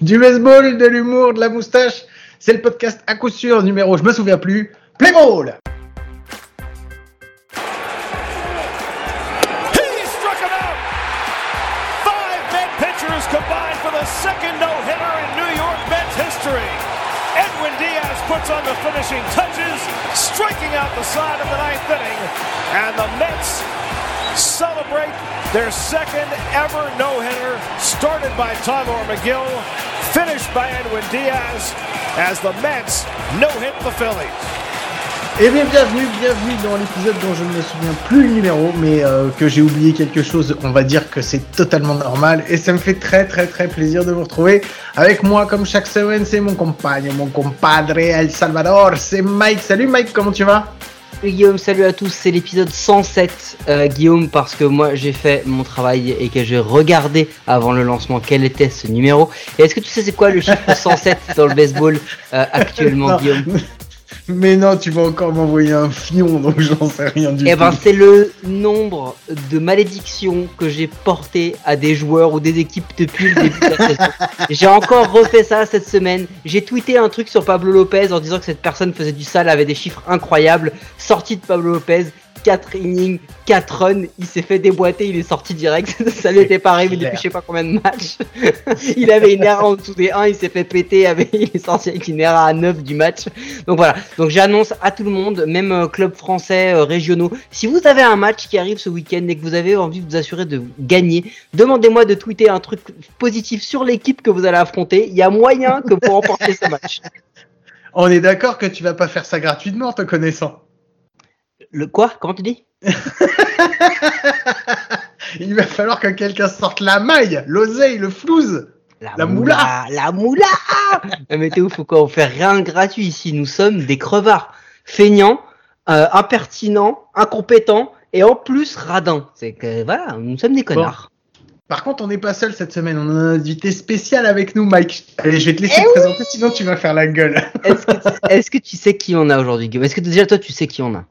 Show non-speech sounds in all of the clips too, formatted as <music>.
Du baseball, de l'humour, de la moustache, c'est le podcast à coup sûr numéro, je me souviens plus, Play Ball. Touches, striking out the side of the ninth inning, and the Mets celebrate their second ever no-hitter, started by Tylor McGill, finished by Edwin Diaz, as the Mets no-hit the Phillies. Eh bien, bienvenue, bienvenue dans l'épisode dont je ne me souviens plus le numéro, mais euh, que j'ai oublié quelque chose. On va dire que c'est totalement normal et ça me fait très très très plaisir de vous retrouver. Avec moi, comme chaque semaine, c'est mon compagne, mon compadre El Salvador, c'est Mike. Salut Mike, comment tu vas? Salut Guillaume, salut à tous, c'est l'épisode 107 euh, Guillaume parce que moi j'ai fait mon travail et que j'ai regardé avant le lancement quel était ce numéro. Et est-ce que tu sais c'est quoi le chiffre 107 dans le baseball euh, actuellement Non. Guillaume? Mais non, tu vas encore m'envoyer un fion, donc j'en sais rien du Eh tout. ben c'est le nombre de malédictions que j'ai porté à des joueurs ou des équipes depuis le début de la saison. <laughs> J'ai encore refait ça cette semaine. J'ai tweeté un truc sur Pablo Lopez en disant que cette personne faisait du sale, avait des chiffres incroyables. Sorti de Pablo Lopez, 4 innings, 4 runs, il s'est fait déboîter, il est sorti direct. <laughs> ça lui était pas arrivé depuis je sais pas combien de matchs. <laughs> il avait une erreur en dessous des 1, il s'est fait péter, avec, <laughs> il est sorti avec une erreur à 9 du match. Donc voilà, donc j'annonce à tout le monde, même euh, club français, euh, régionaux, si vous avez un match qui arrive ce week-end et que vous avez envie de vous assurer de gagner, demandez-moi de tweeter un truc positif sur l'équipe que vous allez affronter. Il y a moyen que pour remporter ce match. On est d'accord que tu vas pas faire ça gratuitement, te connaissant. Le quoi? Comment tu dis? <laughs> Il va falloir que quelqu'un sorte la maille, l'oseille, le flouze. La moula. La moula <laughs> Mais t'es ouf ou quoi? On fait rien de gratuit ici. Nous sommes des crevards. Feignants, euh, impertinents, incompétents et en plus radins. C'est que voilà, nous sommes des connards. Par contre, on n'est pas seul cette semaine. On a un invité spécial avec nous, Mike. Allez, je vais te laisser Eh te présenter, sinon tu vas faire la gueule. Est-ce que, que tu sais qui on a aujourd'hui Guillaume? Est-ce que déjà toi tu sais qui on a?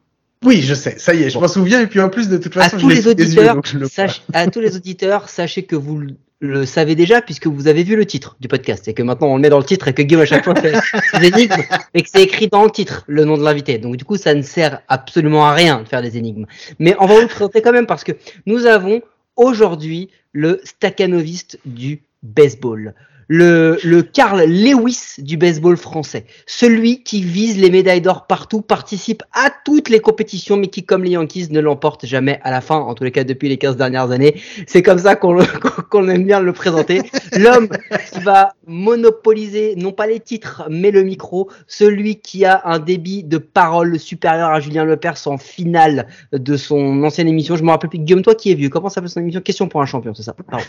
Oui, je sais. Ça y est, je Bon. m'en souviens. Et puis en plus, de toute à façon, tous je l'ai les yeux, auditeurs, le sach- à tous les auditeurs, sachez que vous le- savez déjà puisque vous avez vu le titre du podcast et que maintenant on le met dans le titre et que Guillaume à chaque fois fait des énigmes et que c'est écrit dans le titre le nom de l'invité. Donc du coup, ça ne sert absolument à rien de faire des énigmes. Mais on va vous le présenter quand même parce que nous avons aujourd'hui le staccanoviste du baseball. Le, le Carl Lewis du baseball français. Celui qui vise les médailles d'or partout, participe à toutes les compétitions, mais qui, comme les Yankees, ne l'emporte jamais à la fin, en tous les cas depuis les 15 dernières années. C'est comme ça qu'on <laughs> qu'on aime bien le présenter. L'homme qui va monopoliser, non pas les titres, mais le micro. Celui qui a un débit de parole supérieur à Julien Lepers en finale de son ancienne émission. Je me rappelle plus. Guillaume, toi qui es vieux, comment s'appelle son émission? Question pour un champion, c'est ça? Pardon.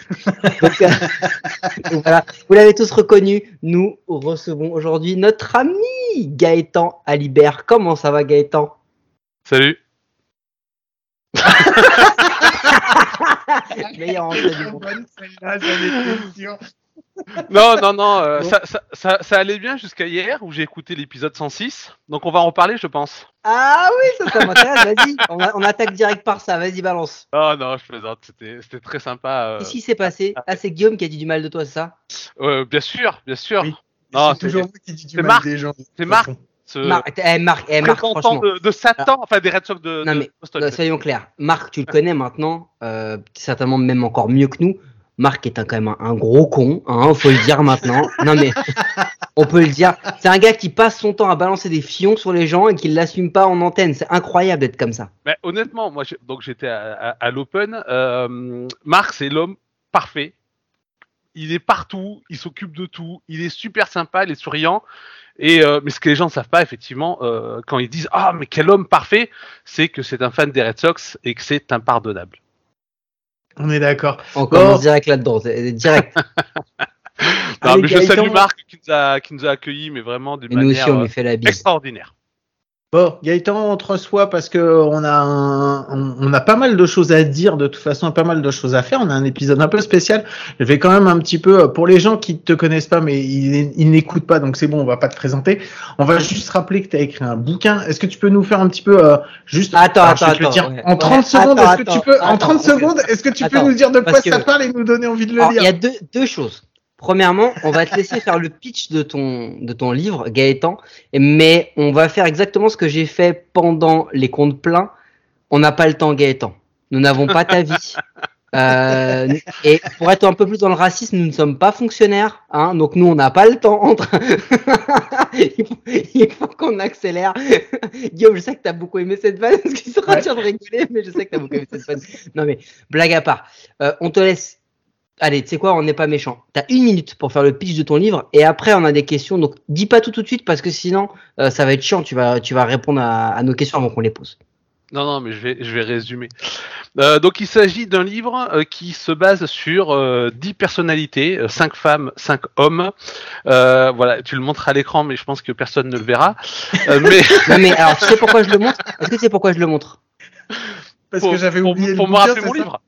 Donc, euh, <laughs> voilà, vous l'avez tous reconnu. Nous recevons aujourd'hui notre ami Gaëtan Alibert. Comment ça va Gaëtan? Salut. <laughs> Meilleur du. <laughs> Non, non, non, euh, ça, ça, ça, ça allait bien jusqu'à hier où j'ai écouté l'épisode 106. Donc on va en reparler, je pense. Ah oui, ça, ça m'intéresse. Vas-y, on, attaque direct par ça. Vas-y, balance. Oh non, je plaisante, c'était c'était très sympa. euh, Qu'est-ce qui s'est passé? Ah, c'est Guillaume qui a dit du mal de toi, c'est ça? Euh, bien sûr, bien sûr. Oui. C'est toujours moi qui dis du c'est mal Marc. des gens. C'est Marc. Ce Marc, eh, Marc, eh, Marc, franchement. de, de Satan, enfin des Red Sox de, Non, de mais, Boston. Non, soyons clairs. Marc, tu le connais maintenant, euh, certainement même encore mieux que nous. Marc est un, quand même un, un gros con, hein, faut le dire maintenant. <laughs> Non mais, on peut le dire. C'est un gars qui passe son temps à balancer des fions sur les gens et qui l'assume pas en antenne. C'est incroyable d'être comme ça. Mais honnêtement, moi, donc j'étais à, à- à l'Open. Euh, Marc, c'est l'homme parfait. Il est partout, il s'occupe de tout, il est super sympa, il est souriant. Et euh, mais ce que les gens ne savent pas, effectivement, euh, quand ils disent ah mais quel homme parfait, c'est que c'est un fan des Red Sox et que c'est impardonnable. On est d'accord. On Bon. commence direct là-dedans, direct. <laughs> Non, Allez, mais je salue Marc qui nous a qui nous a accueillis, mais vraiment d'une nous aussi, manière on euh, lui fait la bise. extraordinaire. Bon, Gaëtan, on te reçoit parce que on a un- on, on a pas mal de choses à dire de toute façon, pas mal de choses à faire. On a un épisode un peu spécial. Je vais quand même un petit peu euh, pour les gens qui te connaissent pas, mais ils, ils n'écoutent pas, donc c'est bon, on va pas te présenter. On va juste rappeler que tu as écrit un bouquin. Est-ce que tu peux nous faire un petit peu euh, juste Attends, Alors, je vais attends, te le dire attends, ouais. en 30 Ouais, secondes. Est-ce que tu peux en attends, 30 parce que- secondes, est-ce que tu peux nous dire de quoi ça parle et nous donner envie de le Alors, il y lire a deux, deux choses. Premièrement, on va te laisser faire le pitch de ton, de ton livre, Gaëtan, mais on va faire exactement ce que j'ai fait pendant les comptes pleins. On n'a pas le temps, Gaëtan. Nous n'avons pas ta vie. Euh, et pour être un peu plus dans le racisme, nous ne sommes pas fonctionnaires, hein, donc nous on n'a pas le temps entre. <laughs> il faut, qu'on accélère. Guillaume, je sais que tu as beaucoup aimé cette vanne, parce qu'il sera Ouais. de rigoler, mais je sais que tu as beaucoup aimé cette vanne. Non mais blague à part, Euh, on te laisse. Allez, tu sais quoi, on n'est pas méchant. T'as une minute pour faire le pitch de ton livre et après on a des questions. Donc dis pas tout tout de suite parce que sinon euh, ça va être chiant. Tu vas, tu vas répondre à, à nos questions avant qu'on les pose. Non, non, mais je vais, je vais résumer. Euh, donc, il s'agit d'un livre euh, qui se base sur euh, 10 personnalités, 5 femmes, 5 hommes. Euh, voilà, tu le montres à l'écran, mais je pense que personne ne le verra. Euh, <laughs> mais Non mais alors tu sais pourquoi je le montre? Est-ce que tu sais pourquoi je le montre? Parce pour, que j'avais pour- oublié pour le me rappeler c'est mon livre.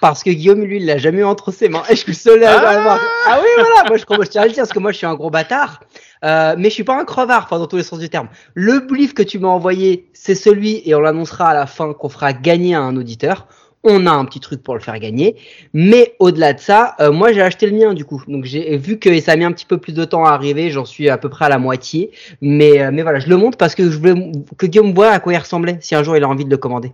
Parce que Guillaume, lui, il l'a jamais eu entre ses mains. Et je suis le seul à Ah l'avoir. Ah oui, voilà. Moi, je, je tiens à le dire parce que moi, je suis un gros bâtard. Euh, mais je suis pas un crevard, enfin, dans tous les sens du terme. Le livre que tu m'as envoyé, c'est celui, et on l'annoncera à la fin, qu'on fera gagner à un auditeur. On a un petit truc pour le faire gagner. Mais au-delà de ça, euh, moi, j'ai acheté le mien, du coup. Donc, j'ai vu que ça a mis un petit peu plus de temps à arriver. J'en suis à peu près à la moitié. Mais, euh, mais voilà, je le montre parce que je voulais que Guillaume voit à quoi il ressemblait si un jour il a envie de le commander.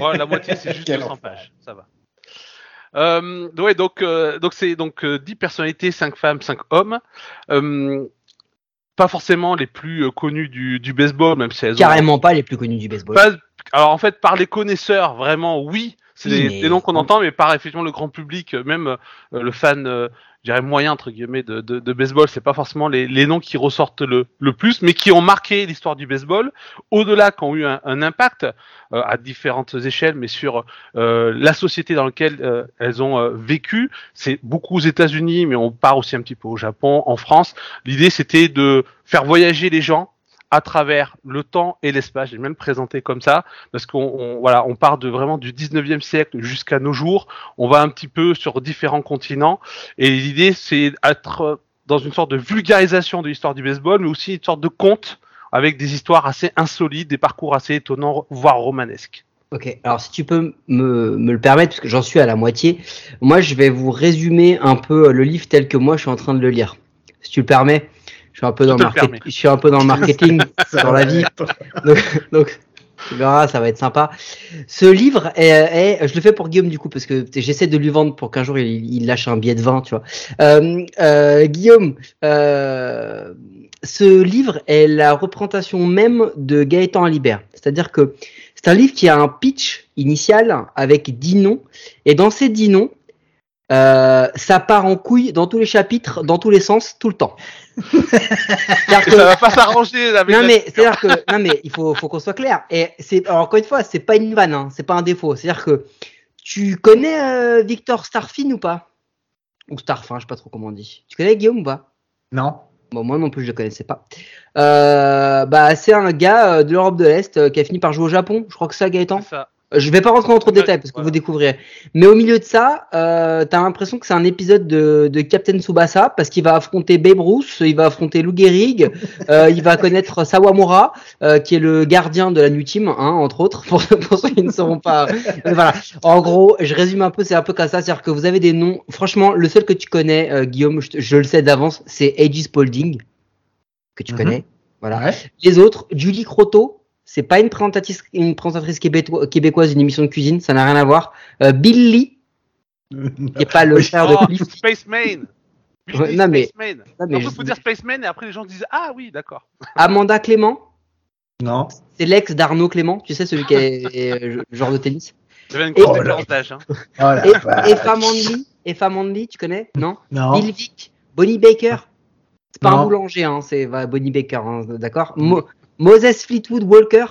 Ouais, la moitié, c'est juste Quel 200 enfer. pages. Ça va. Euh, ouais, donc, euh, donc c'est donc euh, 10 personnalités, 5 femmes, 5 hommes. Euh, pas forcément les plus euh, connus du, du baseball, même si elles ont Carrément pas les plus connus du baseball. Pas- alors en fait, par les connaisseurs, vraiment, oui, c'est Oui, des, mais- des noms qu'on entend, mais par effectivement le grand public, euh, même euh, le fan, euh, je dirais moyen entre guillemets de, de, de baseball, c'est pas forcément les, les noms qui ressortent le, le plus, mais qui ont marqué l'histoire du baseball, au-delà, qui ont eu un, un impact euh, à différentes échelles, mais sur la société dans laquelle elles ont vécu. C'est beaucoup aux États-Unis, mais on part aussi un petit peu au Japon, en France. L'idée, c'était de faire voyager les gens à travers le temps et l'espace. J'ai même présenté comme ça parce qu'on on- voilà, on part de vraiment du 19e siècle jusqu'à nos jours. On va un petit peu sur différents continents et l'idée c'est être dans une sorte de vulgarisation de l'histoire du baseball, mais aussi une sorte de conte avec des histoires assez insolites, des parcours assez étonnants, voire romanesques. Ok, alors si tu peux me, me le permettre, parce que j'en suis à la moitié, moi je vais vous résumer un peu le livre tel que moi je suis en train de le lire. Si tu le permets, suis un peu Je dans le suis un peu dans le marketing, <laughs> dans la vie. <laughs> Donc, donc tu verras, ça va être sympa. Ce livre est, est- je le fais pour Guillaume du coup parce que j'essaie de lui vendre pour qu'un jour il, il lâche un billet de vin, tu vois. Euh, euh, Guillaume, euh, ce livre est la représentation même de Gaëtan Alibert. C'est-à-dire que c'est un livre qui a un pitch initial avec 10 noms et dans ces 10 noms, euh, ça part en couille dans tous les chapitres, dans tous les sens, tout le temps. <laughs> Que- ça va pas s'arranger avec non mais c'est à dire que non mais il faut faut qu'on soit clair. Et c'est alors encore une fois c'est pas une vanne hein, c'est pas un défaut. C'est à dire que tu connais euh, Victor Starfin ou pas? Ou Starfin je sais pas trop comment on dit. Tu connais Guillaume ou pas? Non. bon moi non plus je le connaissais pas. Euh, bah c'est un gars euh, de l'Europe de l'Est euh, qui a fini par jouer au Japon. Je crois que c'est ça Gaëtan? C'est ça. Euh, Je vais pas rentrer dans trop de détails parce que voilà. vous découvrirez. Mais au milieu de ça, euh, t'as l'impression que c'est un épisode de, de Captain Tsubasa parce qu'il va affronter Babe Ruth, il va affronter Lou Gehrig, euh, il va connaître Sawamura, euh, qui est le gardien de la New Team, hein, entre autres, <laughs> pour, pour ceux qui ne sauront pas. Mais voilà. En gros, je résume un peu, c'est un peu comme ça, c'est-à-dire que vous avez des noms. Franchement, le seul que tu connais, euh, Guillaume, je, le sais d'avance, c'est Aegis Spalding, que tu Mhm. connais. Voilà. Ouais. Les autres, Julie Croteau, c'est pas une présentatrice, une présentatrice québéto- québécoise d'une émission de cuisine, ça n'a rien à voir. Euh, Bill Lee, <laughs> qui est pas le frère de Oh, Cliff. Spaceman. Billy Ouais, non, mais- Spaceman. Non, mais En je- dire Spaceman et après les gens disent Ah oui, d'accord. <laughs> Amanda Clément, Non. c'est l'ex d'Arnaud Clément, tu sais, celui qui est, est, euh, joueur de tennis. J'avais une Oh différence d'âge. Hein. Oh Et, tu connais? Non? Non. Bill Vick, Bonnie Baker. C'est pas un Non. boulanger, hein, c'est va, Bonnie Baker, hein, d'accord? Mo- Moses Fleetwood Walker,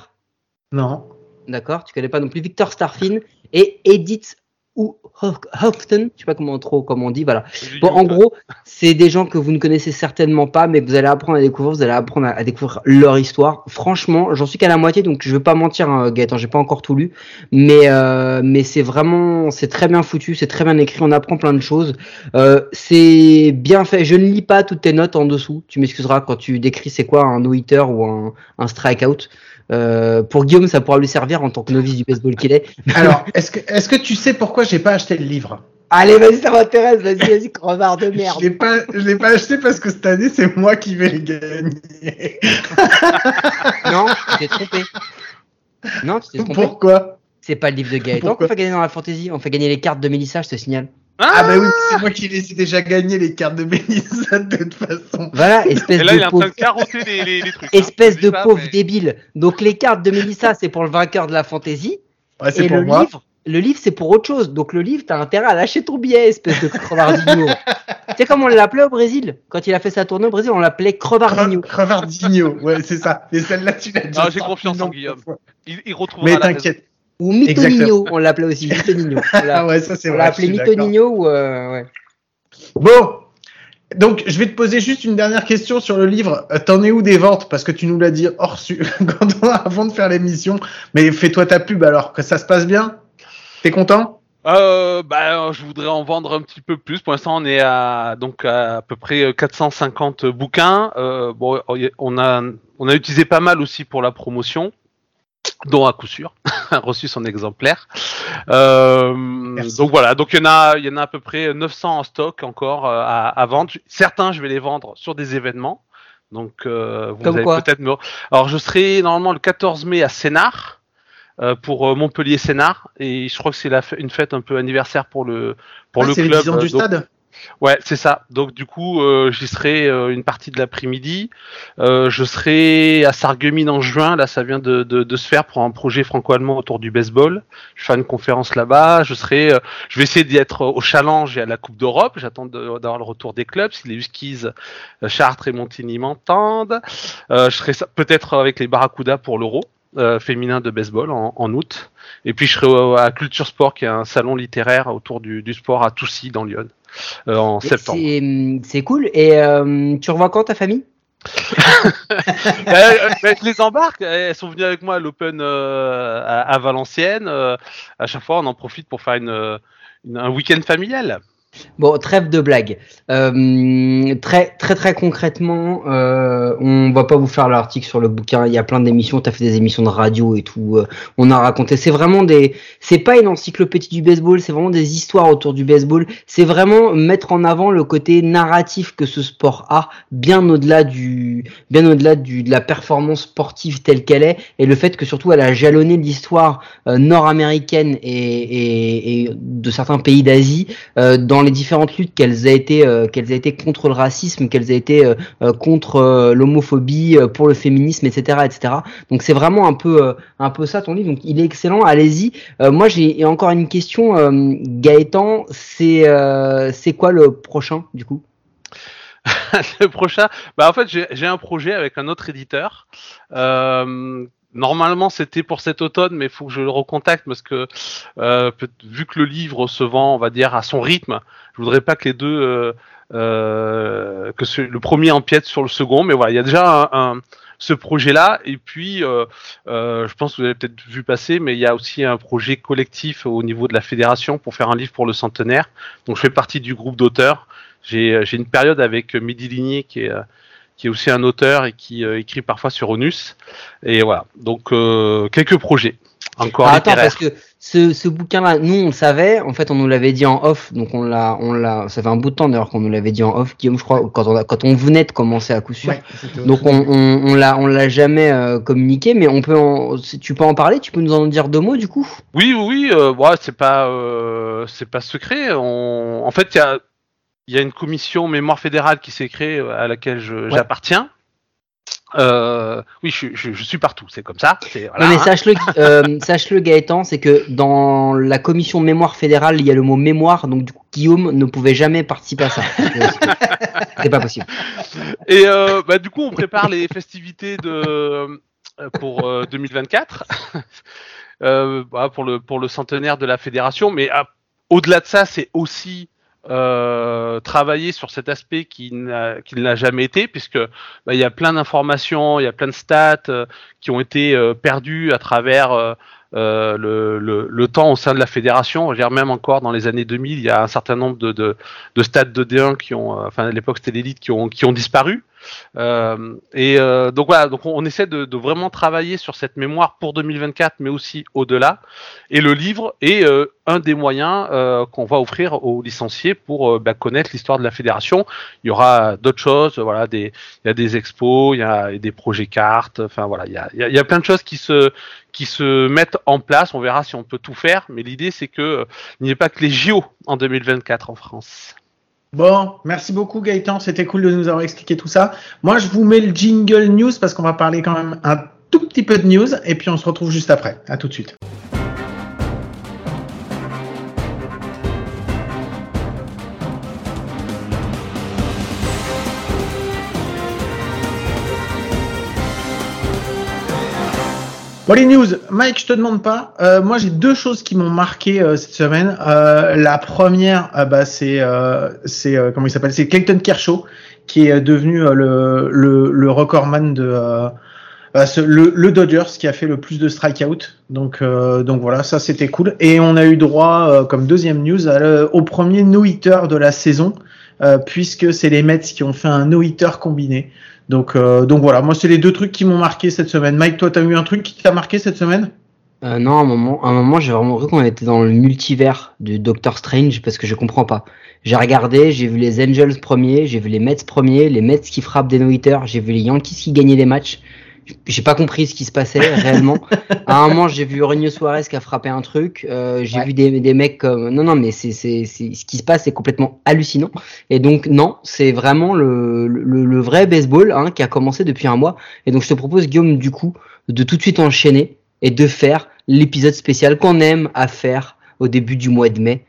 Non. d'accord Tu connais pas non plus Victor Starfin et Edith ou Houghton, je sais pas comment trop comment on dit, voilà. Bon, en gros, c'est des gens que vous ne connaissez certainement pas, mais que vous allez apprendre à découvrir, vous allez apprendre à, à découvrir leur histoire. Franchement, j'en suis qu'à la moitié, donc je vais pas mentir, hein, Gaëtan, j'ai pas encore tout lu, mais euh, mais c'est vraiment, c'est très bien foutu, c'est très bien écrit, on apprend plein de choses. Euh, c'est bien fait. Je ne lis pas toutes tes notes en dessous. Tu m'excuseras quand tu décris c'est quoi un no-hitter ou un, un strikeout. Euh, pour Guillaume, ça pourra lui servir en tant que novice du baseball qu'il est. <laughs> Alors, est-ce que, est-ce que tu sais pourquoi j'ai pas acheté le livre? Allez, vas-y, ça m'intéresse. Vas-y, vas-y, <laughs> crevard de Je merde. l'ai pas, je l'ai pas acheté parce que cette année c'est moi qui vais les gagner. <laughs> Non, tu t'es trompé. Non, tu t'es trompé. Pourquoi? C'est pas le livre de Gaëtan qu'on fait gagner dans la fantasy. On fait gagner les cartes de Mélissa, je te signale. Ah bah oui, c'est moi qui les ai déjà gagné les cartes de Mélissa de toute façon. Voilà, espèce Et là, il est de en train pauvre. de carotter les, les, les trucs. hein. Espèce de pauvre mais- débile. Donc les cartes de Mélissa, <laughs> c'est pour le vainqueur de la fantasy. Ouais, c'est Et pour le moi. livre, le livre, c'est pour autre chose. Donc le livre, t'as intérêt à lâcher ton billet, espèce de crevardinho. <laughs> tu sais comment on l'appelait au Brésil? Quand il a fait sa tournée au Brésil, on l'appelait crevardinho. Cre- Crevardinho, ouais, c'est ça. Mais celle-là, tu l'as déjà Ah, j'ai confiance en Guillaume. Il, il retrouvera Mais t'inquiète. Ou Mitonino, on l'appelait aussi. Mitonino. On <laughs> Ah l'a ouais, ça c'est on vrai. l'a je suis appelé. Mitonino ou euh, ouais. Bon, donc je vais te poser juste une dernière question sur le livre. Euh, T'en es où des ventes? Parce que tu nous l'as dit hors su... <laughs> quand on- avant de faire l'émission. Mais fais-toi ta pub alors, que ça se passe bien? T'es content? Euh, bah, je voudrais en vendre un petit peu plus. Pour l'instant, on est à donc à, à peu près 450 bouquins. Euh, bon, on a on a utilisé pas mal aussi pour la promotion, dont à coup sûr <laughs> reçu son exemplaire. Euh, donc voilà, donc il y en a il y en a à peu près 900 en stock encore euh, à, à vendre. Certains, je vais les vendre sur des événements. Donc euh, vous Comme allez peut-être me... Alors je serai normalement le 14 mai à Sénart euh, pour Montpellier Sénart et je crois que c'est f- une fête un peu anniversaire pour le pour Ah, le club. 10 ans du donc- stade? Ouais, c'est ça. Donc du coup, euh, j'y serai euh, une partie de l'après-midi. Euh, je serai à Sarreguemines en juin. Là, ça vient de, de, de se faire pour un projet franco-allemand autour du baseball. Je fais une conférence là-bas. Je serai, euh, je vais essayer d'y être au challenge et à la Coupe d'Europe. J'attends d'avoir le retour des clubs. Si les Huskies, euh, Chartres et Montigny m'entendent, euh, je serai peut-être avec les Barracuda pour l'Euro. euh, féminin de baseball en, en août et puis je serai à Culture Sport qui est un salon littéraire autour du, du sport à Toussy dans Lyon en Et septembre. C'est c'est cool. Et euh, tu revois quand ta famille? <laughs> Euh, euh, je les embarque. Elles sont venues avec moi à l'Open euh, à, Valenciennes. Euh, à chaque fois, on en profite pour faire une, euh, une- un week-end familial. Bon, trêve de blague. Euh, très, très, très concrètement, euh, on va pas vous faire l'article sur le bouquin. Il y a plein d'émissions. T'as fait des émissions de radio et tout. euh, on a raconté. C'est vraiment des. C'est pas une encyclopédie du baseball. C'est vraiment des histoires autour du baseball. C'est vraiment mettre en avant le côté narratif que ce sport a, bien au-delà du, bien au-delà du de la performance sportive telle qu'elle est, et le fait que surtout elle a jalonné l'histoire euh, nord-américaine et, et, et de certains pays d'Asie euh, dans les différentes luttes qu'elles a été euh, qu'elles été contre le racisme, qu'elles a été euh, euh, contre l'homophobie, pour le féminisme, etc., etc. Donc c'est vraiment un peu un peu ça ton livre. Donc il est excellent. Allez-y. Moi j'ai encore une question, Gaëtan. C'est c'est quoi le prochain du coup? <laughs> Le prochain, bah en fait, j'ai un projet avec un autre éditeur. Normalement, c'était pour cet automne, mais il faut que je le recontacte parce que euh, vu que le livre se vend, on va dire, à son rythme, je voudrais pas que les deux, euh, euh, que le premier empiète sur le second. Mais voilà, il y a déjà un, un- ce projet-là. Et puis, euh, euh, je pense que vous avez peut-être vu passer, mais il y a aussi un projet collectif au niveau de la fédération pour faire un livre pour le centenaire. Donc, je fais partie du groupe d'auteurs. J'ai euh, une période avec Mehdi Ligné qui est qui est aussi un auteur et qui euh, écrit parfois sur Onus. Et voilà, donc euh, quelques projets encore Ah, attends, parce que ce, ce bouquin-là, nous on le savait, en fait on nous l'avait dit en off, donc on l'a, on l'a, ça fait un bout de temps d'ailleurs qu'on nous l'avait dit en off, Guillaume, je crois, quand on, a- quand on venait de commencer à coup sûr. Ouais, Donc on, on, on l'a, on l'a jamais euh, communiqué, mais on peut, en, tu peux en parler, tu peux nous en dire deux mots du coup? Oui, oui, oui, euh, ouais, c'est pas, euh, c'est pas secret. On... En fait, il y a, il y a une commission mémoire fédérale qui s'est créée euh, à laquelle j'appartiens. Euh, oui, je, je, je suis partout, c'est comme ça. Voilà, non mais hein. sache-le, <laughs> euh, sache-le Gaëtan, c'est que dans la commission mémoire fédérale, il y a le mot mémoire, donc du coup Guillaume ne pouvait jamais participer à ça. <laughs> C'est pas possible. Et euh, bah, du coup, on prépare les festivités de euh, pour euh, 2024 <laughs> euh, bah, pour le pour le centenaire de la fédération. Mais ah, au-delà de ça, c'est aussi euh, travailler sur cet aspect qui n'a l'a jamais été, puisque bah, il y a plein d'informations, il y a plein de stats euh, qui ont été euh, perdues à travers euh, euh, le, le, le temps au sein de la fédération. Je veux dire, même encore dans les années 2000, il y a un certain nombre de, de, de stades de D1 qui ont, euh, enfin à l'époque c'était l'élite, qui ont, qui ont disparu. Euh, et euh, donc voilà, donc on, essaie de, vraiment travailler sur cette mémoire pour 2024, mais aussi au-delà. Et le livre est euh, un des moyens qu'on va offrir aux licenciés pour bah, connaître l'histoire de la fédération. Il y aura d'autres choses, voilà, des, il y a des expos, il y a des projets cartes, enfin voilà, il y a, plein de choses qui se qui se mettent en place. On verra si on peut tout faire, mais l'idée c'est que il n'y ait pas que les JO en 2024 en France. Bon, merci beaucoup Gaëtan, c'était cool de nous avoir expliqué tout ça. Moi, je vous mets le jingle news parce qu'on va parler quand même un tout petit peu de news et puis on se retrouve juste après. À tout de suite. Bon news, Mike, je te demande pas. Euh, moi, j'ai deux choses qui m'ont marqué euh, cette semaine. Euh, la première, bah, c'est c'est comment il s'appelle? C'est Clayton Kershaw qui est devenu le, recordman de bah, le, Dodgers qui a fait le plus de strikeout. Donc donc voilà, ça c'était cool. Et on a eu droit comme deuxième news au premier no-hitter de la saison. puisque c'est les Mets qui ont fait un no-hitter combiné. Donc, euh, donc voilà, moi c'est les deux trucs qui m'ont marqué cette semaine. Mike, toi, t'as eu un truc qui t'a marqué cette semaine? Euh, non, à un moment, moment, j'ai vraiment cru qu'on était dans le multivers du Doctor Strange parce que je comprends pas. J'ai regardé, j'ai vu les Angels premiers, j'ai vu les Mets premiers, les Mets qui frappent des no-hitters, j'ai vu les Yankees qui gagnaient des matchs. J'ai pas compris ce qui se passait <laughs> réellement. à un moment, j'ai vu René Suarez qui a frappé un truc. euh, j'ai Ouais. vu des, des mecs comme non non mais c'est c'est c'est ce qui se passe c'est complètement hallucinant. Et donc non, c'est vraiment le, le le vrai baseball hein, qui a commencé depuis un mois. Et donc je te propose Guillaume du coup de tout de suite enchaîner et de faire l'épisode spécial qu'on aime à faire au début du mois de mai.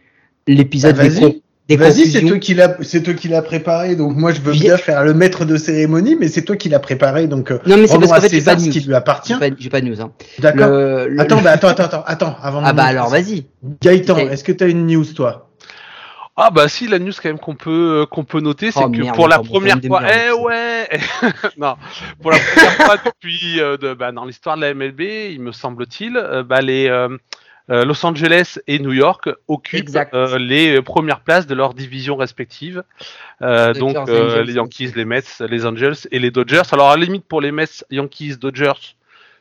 L'épisode Ah, des, vas-y. con- des Vas-y, c'est toi qui l'a, c'est toi qui l'a préparé. Donc moi, je veux bien faire le maître de cérémonie, mais c'est toi qui l'as préparé. Donc euh, Non mais c'est parce qu'en fait pas ce news. qui lui appartient. J'ai pas, j'ai pas de news. Hein. D'accord. Le- Attends, bah, attends, attends, attends, attends, avant. de Ah bah alors vas-y. Gaëtan, Ok. est-ce que t'as une news, toi? Ah bah si la news quand même qu'on peut euh, qu'on peut noter c'est Oh, que merde, pour la première fois eh ouais <laughs> non pour la première fois depuis euh, de, bah, dans l'histoire de la MLB il me semble-t-il euh, bah, les euh, euh, Los Angeles et New York occupent euh, les premières places de leurs divisions respectives. Euh, donc euh, les Yankees les Mets les Angels et les Dodgers. Alors à la limite pour les Mets Yankees Dodgers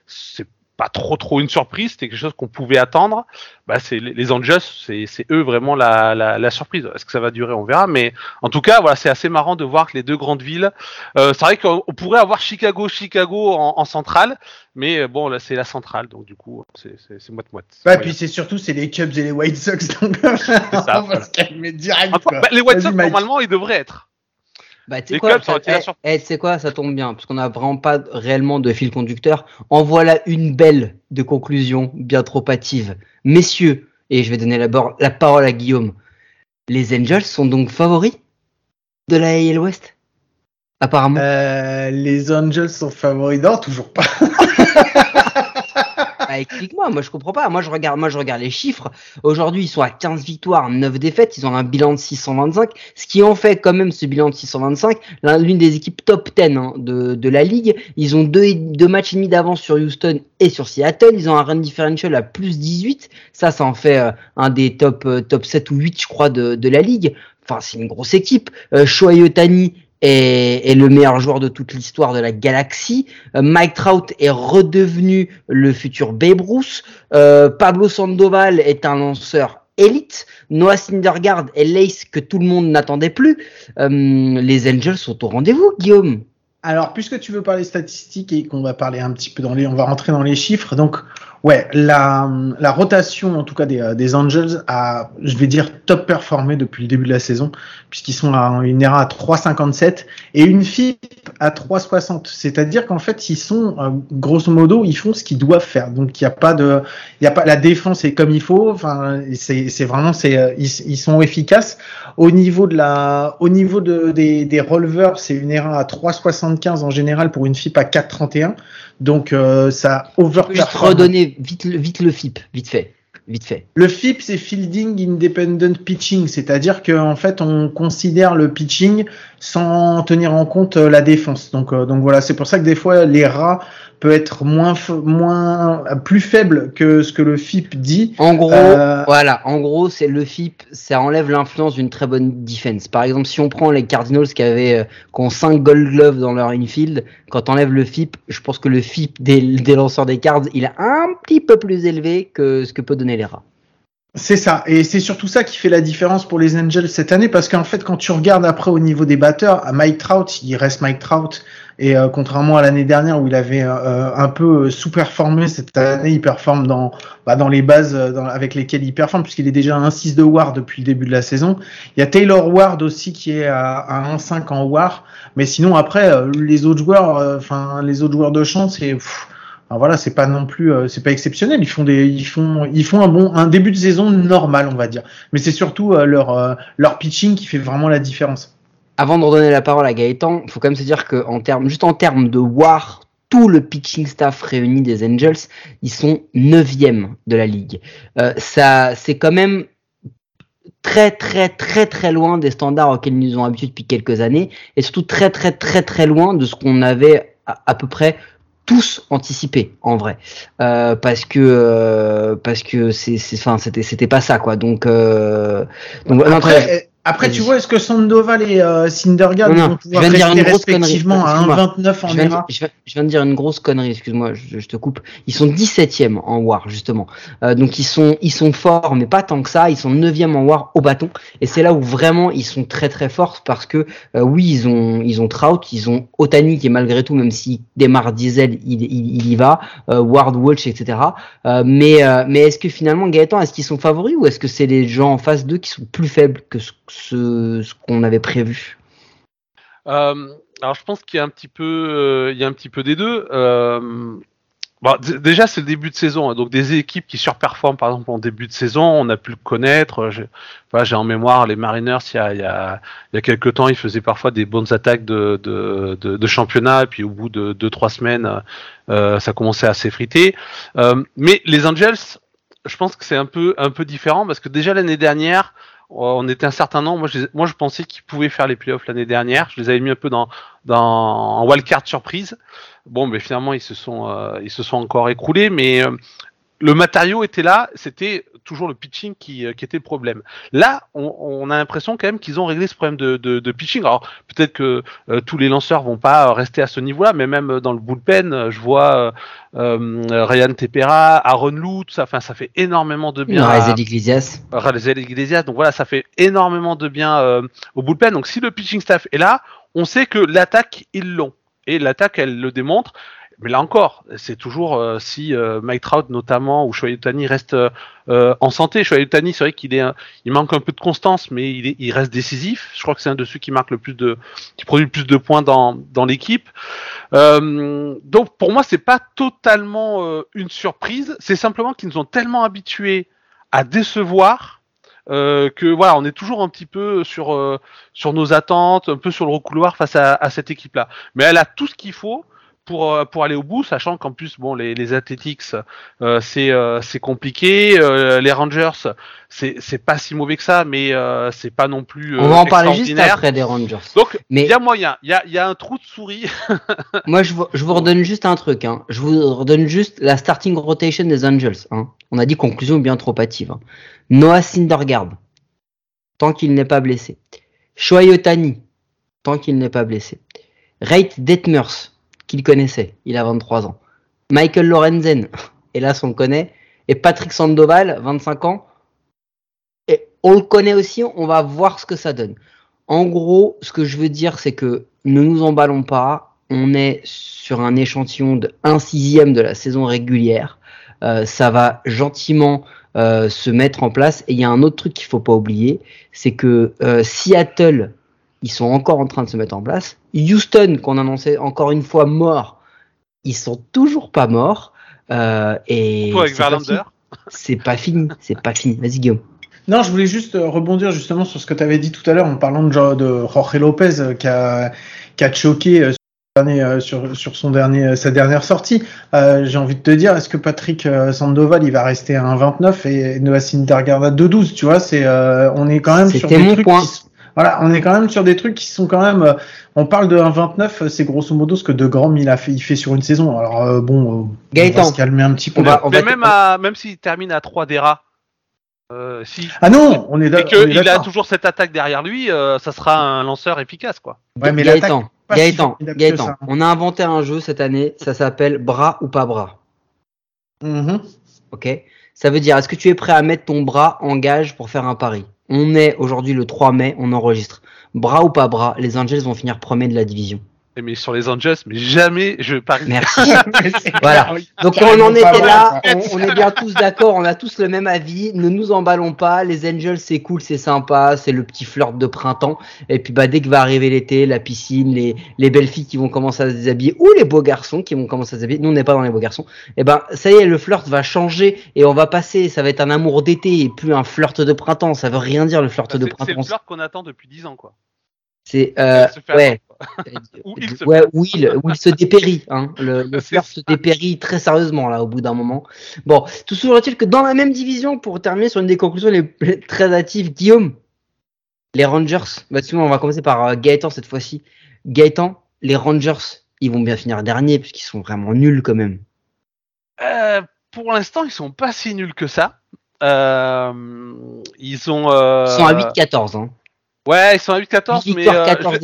c'est pas trop trop une surprise, c'était quelque chose qu'on pouvait attendre. Bah c'est les Angels, c'est eux vraiment la, la, la surprise. Est-ce que ça va durer, on verra. Mais en tout cas, voilà, c'est assez marrant de voir que les deux grandes villes. Euh, c'est vrai qu'on on pourrait avoir Chicago, Chicago en, en centrale, mais euh, bon là c'est la centrale, donc du coup c'est moite moite. Ouais, puis c'est surtout c'est les Cubs et les White Sox, donc <laughs> on va voilà. se calmer direct. Encore- quoi. bah, les White Sox Mike. normalement ils devraient être. Bah, tu sais Les quoi, ça la eh, surprise. eh, tu sais quoi, ça tombe bien, parce qu'on n'a vraiment pas réellement de fil conducteur. En voilà une belle de conclusion, bien trop hâtive. Messieurs, et je vais donner d'abord la parole à Guillaume, les Angels sont donc favoris de la AL West? Apparemment. Euh, les Angels sont favoris. Non, toujours pas. <laughs> Explique-moi, moi je comprends pas. Moi je regarde, les chiffres. Aujourd'hui, ils sont à 15 victoires, 9 défaites, ils ont un bilan de 625, ce qui en fait quand même ce bilan de 625 l'un- l'une des équipes top 10 hein, de, la ligue. Ils ont deux, matchs et demi d'avance sur Houston et sur Seattle. Ils ont un run differential à plus 18. Ça, ça en fait euh, un des top euh, top 7 ou 8 je crois de, la ligue. Enfin, c'est une grosse équipe. Euh, Shohei Ohtani est, est le meilleur joueur de toute l'histoire de la galaxie. Euh, Mike Trout est redevenu le futur Babe Ruth. Euh, Pablo Sandoval est un lanceur élite. Noah Syndergaard est l'ace que tout le monde n'attendait plus. Euh, les Angels sont au rendez-vous, Guillaume. Alors, puisque tu veux parler statistiques et qu'on va parler un petit peu dans les, on va rentrer dans les chiffres. Donc, ouais, la, la rotation, en tout cas des, euh, des Angels, a, je vais dire, top performé depuis le début de la saison, puisqu'ils sont à une ERA à 3,57 et une FIP à 3,60. C'est-à-dire qu'en fait, ils sont, euh, grosso modo, ils font ce qu'ils doivent faire. Donc, il n'y a pas de, il y a pas, la défense est comme il faut. Enfin, c'est, c'est vraiment, c'est, euh, ils, ils sont efficaces. Au niveau de la, au niveau de, des, des releveurs, c'est une ERA à 3,75 en général pour une FIP à 4,31. Donc euh, ça Je vite, le- vite le FIP, vite fait. Vite fait. Le FIP, c'est Fielding Independent Pitching, c'est-à-dire qu'en fait, on considère le pitching sans tenir en compte euh, la défense. Euh, donc voilà, c'est pour ça que des fois les rats peut être moins, moins plus faible que ce que le FIP dit. En gros, euh... voilà, en gros, c'est le FIP, ça enlève l'influence d'une très bonne defense. Par exemple, si on prend les Cardinals qui avaient qui ont 5 Gold Gloves dans leur infield, quand on enlève le FIP, je pense que le FIP des, des lanceurs des cards, il est un petit peu plus élevé que ce que peut donner les rats. C'est ça, et c'est surtout ça qui fait la différence pour les Angels cette année, parce qu'en fait, quand tu regardes après au niveau des batteurs, à Mike Trout, il reste Mike Trout, et euh, contrairement à l'année dernière où il avait euh, un peu sous-performé, cette année il performe dans bah, dans les bases dans, avec lesquelles il performe, puisqu'il est déjà à 1-6 de WAR depuis le début de la saison. Il y a Taylor Ward aussi qui est à, à 1-5 en WAR, mais sinon après euh, les autres joueurs, enfin les autres joueurs de champ, c'est alors voilà, c'est pas non plus, euh, c'est pas exceptionnel. Ils font des, ils font, ils font un bon, un début de saison normal, on va dire. Mais c'est surtout euh, leur, euh, leur pitching qui fait vraiment la différence. Avant de redonner la parole à Gaëtan, il faut quand même se dire que en termes, juste en termes de war, tout le pitching staff réuni des Angels, ils sont neuvième de la ligue. ça, c'est quand même très très très très loin des standards auxquels ils nous ont habitués depuis quelques années, et surtout très très très très loin de ce qu'on avait à peu près tous anticipé en vrai. Euh, parce que euh, parce que c'est enfin c'était c'était pas ça quoi. Donc euh, donc après, après, tu vois, est-ce que Sandoval et euh, Syndergaard vont pouvoir rester respectivement à 1,29 en ERA je, je, viens de dire une grosse connerie, excuse-moi, je, je, te coupe. Ils sont 17e en WAR, justement. Euh, donc, ils sont, ils sont forts, mais pas tant que ça. Ils sont 9e en WAR au bâton. Et c'est là où vraiment ils sont très très forts parce que, euh, oui, ils ont, ils ont Trout, ils ont Otani qui est malgré tout, même s'il démarre diesel, il, il, il y va, euh, Ward, Walsh, etc. Euh, mais, mais est-ce que finalement, Gaëtan, est-ce qu'ils sont favoris ou est-ce que c'est les gens en face d'eux qui sont plus faibles que ce ce, qu'on avait prévu euh, Alors je pense qu'il y a un petit peu, euh, il y a un petit peu des deux. Euh, Bon, déjà, c'est le début de saison, hein, donc des équipes qui surperforment, par exemple, en début de saison, on a pu le connaître. J'ai en mémoire les Mariners, il y, a, il, quelques temps, ils faisaient parfois des bonnes attaques de, championnat, et puis au bout de deux, trois semaines, ça commençait à s'effriter. Mais les Angels, je pense que c'est un peu, un peu différent, parce que déjà l'année dernière, on était un certain nombre. Moi, je, moi, je pensais qu'ils pouvaient faire les playoffs l'année dernière. Je les avais mis un peu dans, dans en wildcard surprise. Bon, mais finalement, ils se sont, euh, ils se sont encore écroulés. Mais euh, le matériau était là. C'était toujours le pitching qui, euh, qui était le problème. Là, on, on a l'impression quand même qu'ils ont réglé ce problème de, de, de pitching. Alors peut-être que euh, tous les lanceurs vont pas rester à ce niveau-là, mais même dans le bullpen, je vois euh, Ryan Tepera, Aaron Lou, tout ça. Enfin, ça fait énormément de bien. Razel Iglesias. Razel Iglesias. Donc voilà, ça fait énormément de bien au bullpen. Donc si le pitching staff est là, on sait que l'attaque ils l'ont. Et l'attaque, elle le démontre. Mais là encore, c'est toujours euh, si euh, Mike Trout notamment ou Shohei Ohtani reste euh, en santé. Shohei Ohtani, c'est vrai qu'il est, il manque un peu de constance, mais il, est, il reste décisif. Je crois que c'est un de ceux qui marque le plus de, qui produit le plus de points dans, dans l'équipe. donc pour moi, c'est pas totalement une surprise. C'est simplement qu'ils nous ont tellement habitués à décevoir euh, que voilà, on est toujours un petit peu sur euh, sur nos attentes, un peu sur le recouloir face à, à cette équipe-là. Mais elle a tout ce qu'il faut pour euh, pour aller au bout, sachant qu'en plus bon les les Athletics euh, c'est euh, c'est compliqué, les Rangers c'est c'est pas si mauvais que ça, mais c'est pas non plus. On va en parler juste après des Rangers. Donc il y a moyen, il y a il y a un trou de souris. <laughs> Moi je vous, je vous redonne juste un truc, hein. je vous redonne juste la starting rotation des Angels. Hein. On a dit conclusion bien trop hâtive. Hein. Noah Syndergaard, tant qu'il n'est pas blessé. Shohei Otani, tant qu'il n'est pas blessé. Rate Detmers, qu'il connaissait, il a 23 ans. Michael Lorenzen, <laughs> hélas on le connaît. Et Patrick Sandoval, 25 ans. Et on le connaît aussi, on va voir ce que ça donne. En gros, ce que je veux dire, c'est que ne nous emballons pas. On est sur un échantillon de 1 sixième de la saison régulière. Euh, ça va gentiment euh, se mettre en place. Et il y a un autre truc qu'il faut pas oublier, c'est que euh, Seattle, ils sont encore en train de se mettre en place. Houston, qu'on annonçait encore une fois mort, ils sont toujours pas morts. Euh, et c'est pas, fini, c'est pas fini. Vas-y Guillaume. Non, je voulais juste rebondir justement sur ce que tu avais dit tout à l'heure en parlant de, de Jorge Lopez qui a, qui a choqué euh, sur, sur son dernier, euh, sa dernière sortie. Euh, J'ai envie de te dire, est-ce que Patrick euh, Sandoval il va rester à 1,29 et Noah Syndergaard à 2,12 Tu vois, c'est, on est quand même sur des trucs. Point. Voilà, on est quand même sur des trucs qui sont quand même. euh, on parle de 1,29, c'est grosso modo ce que De Grom il a fait, il fait sur une saison. Alors euh, bon, euh, on Gaëtan, va se calmer un petit peu. on va, on Mais va même, à, même s'il termine à 3 DERA, euh, si, Ah non, on est et qu'il a toujours cette attaque derrière lui, euh, ça sera un lanceur efficace, quoi. Ouais, mais Gaëtan, si on a inventé un jeu cette année, ça s'appelle bras ou pas bras. Mhm. Ok Ça veut dire, est-ce que tu es prêt à mettre ton bras en gage pour faire un pari? On est aujourd'hui le 3 mai, on enregistre. Bras ou pas bras, les Angels vont finir premier de la division. Et Mais sur les Angels, mais jamais je parie. Merci. C'est <laughs> Voilà. oui. Donc on en était là, on, on est bien tous d'accord, on a tous le même avis, ne nous emballons pas, les Angels c'est cool, c'est sympa, c'est le petit flirt de printemps, et puis bah dès que va arriver l'été, la piscine, les, les belles filles qui vont commencer à se déshabiller, ou les beaux garçons qui vont commencer à se déshabiller, nous on n'est pas dans les beaux garçons, et ben ça y est, le flirt va changer, et on va passer, ça va être un amour d'été, et plus un flirt de printemps, ça veut rien dire le flirt C'est de c'est le printemps, flirt qu'on attend depuis 10 ans, quoi. C'est, euh, ouais, <laughs> Ou il se ouais, où il, où il se dépérit. Hein. Le, <laughs> le flirt se dépérit très sérieusement là au bout d'un moment. Bon, tout toujours est-il que dans la même division, pour terminer sur une des conclusions les, les <laughs> très hâtives, Guillaume, les Rangers. Bah, on va commencer par euh, Gaëtan cette fois-ci. Gaëtan, les Rangers, ils vont bien finir dernier puisqu'ils sont vraiment nuls quand même. Euh, pour l'instant, ils sont pas si nuls que ça. Euh, ils ont. Euh... Ils sont à 8-14. Hein. Ouais, ils sont à 8-14, Huit mais euh, 14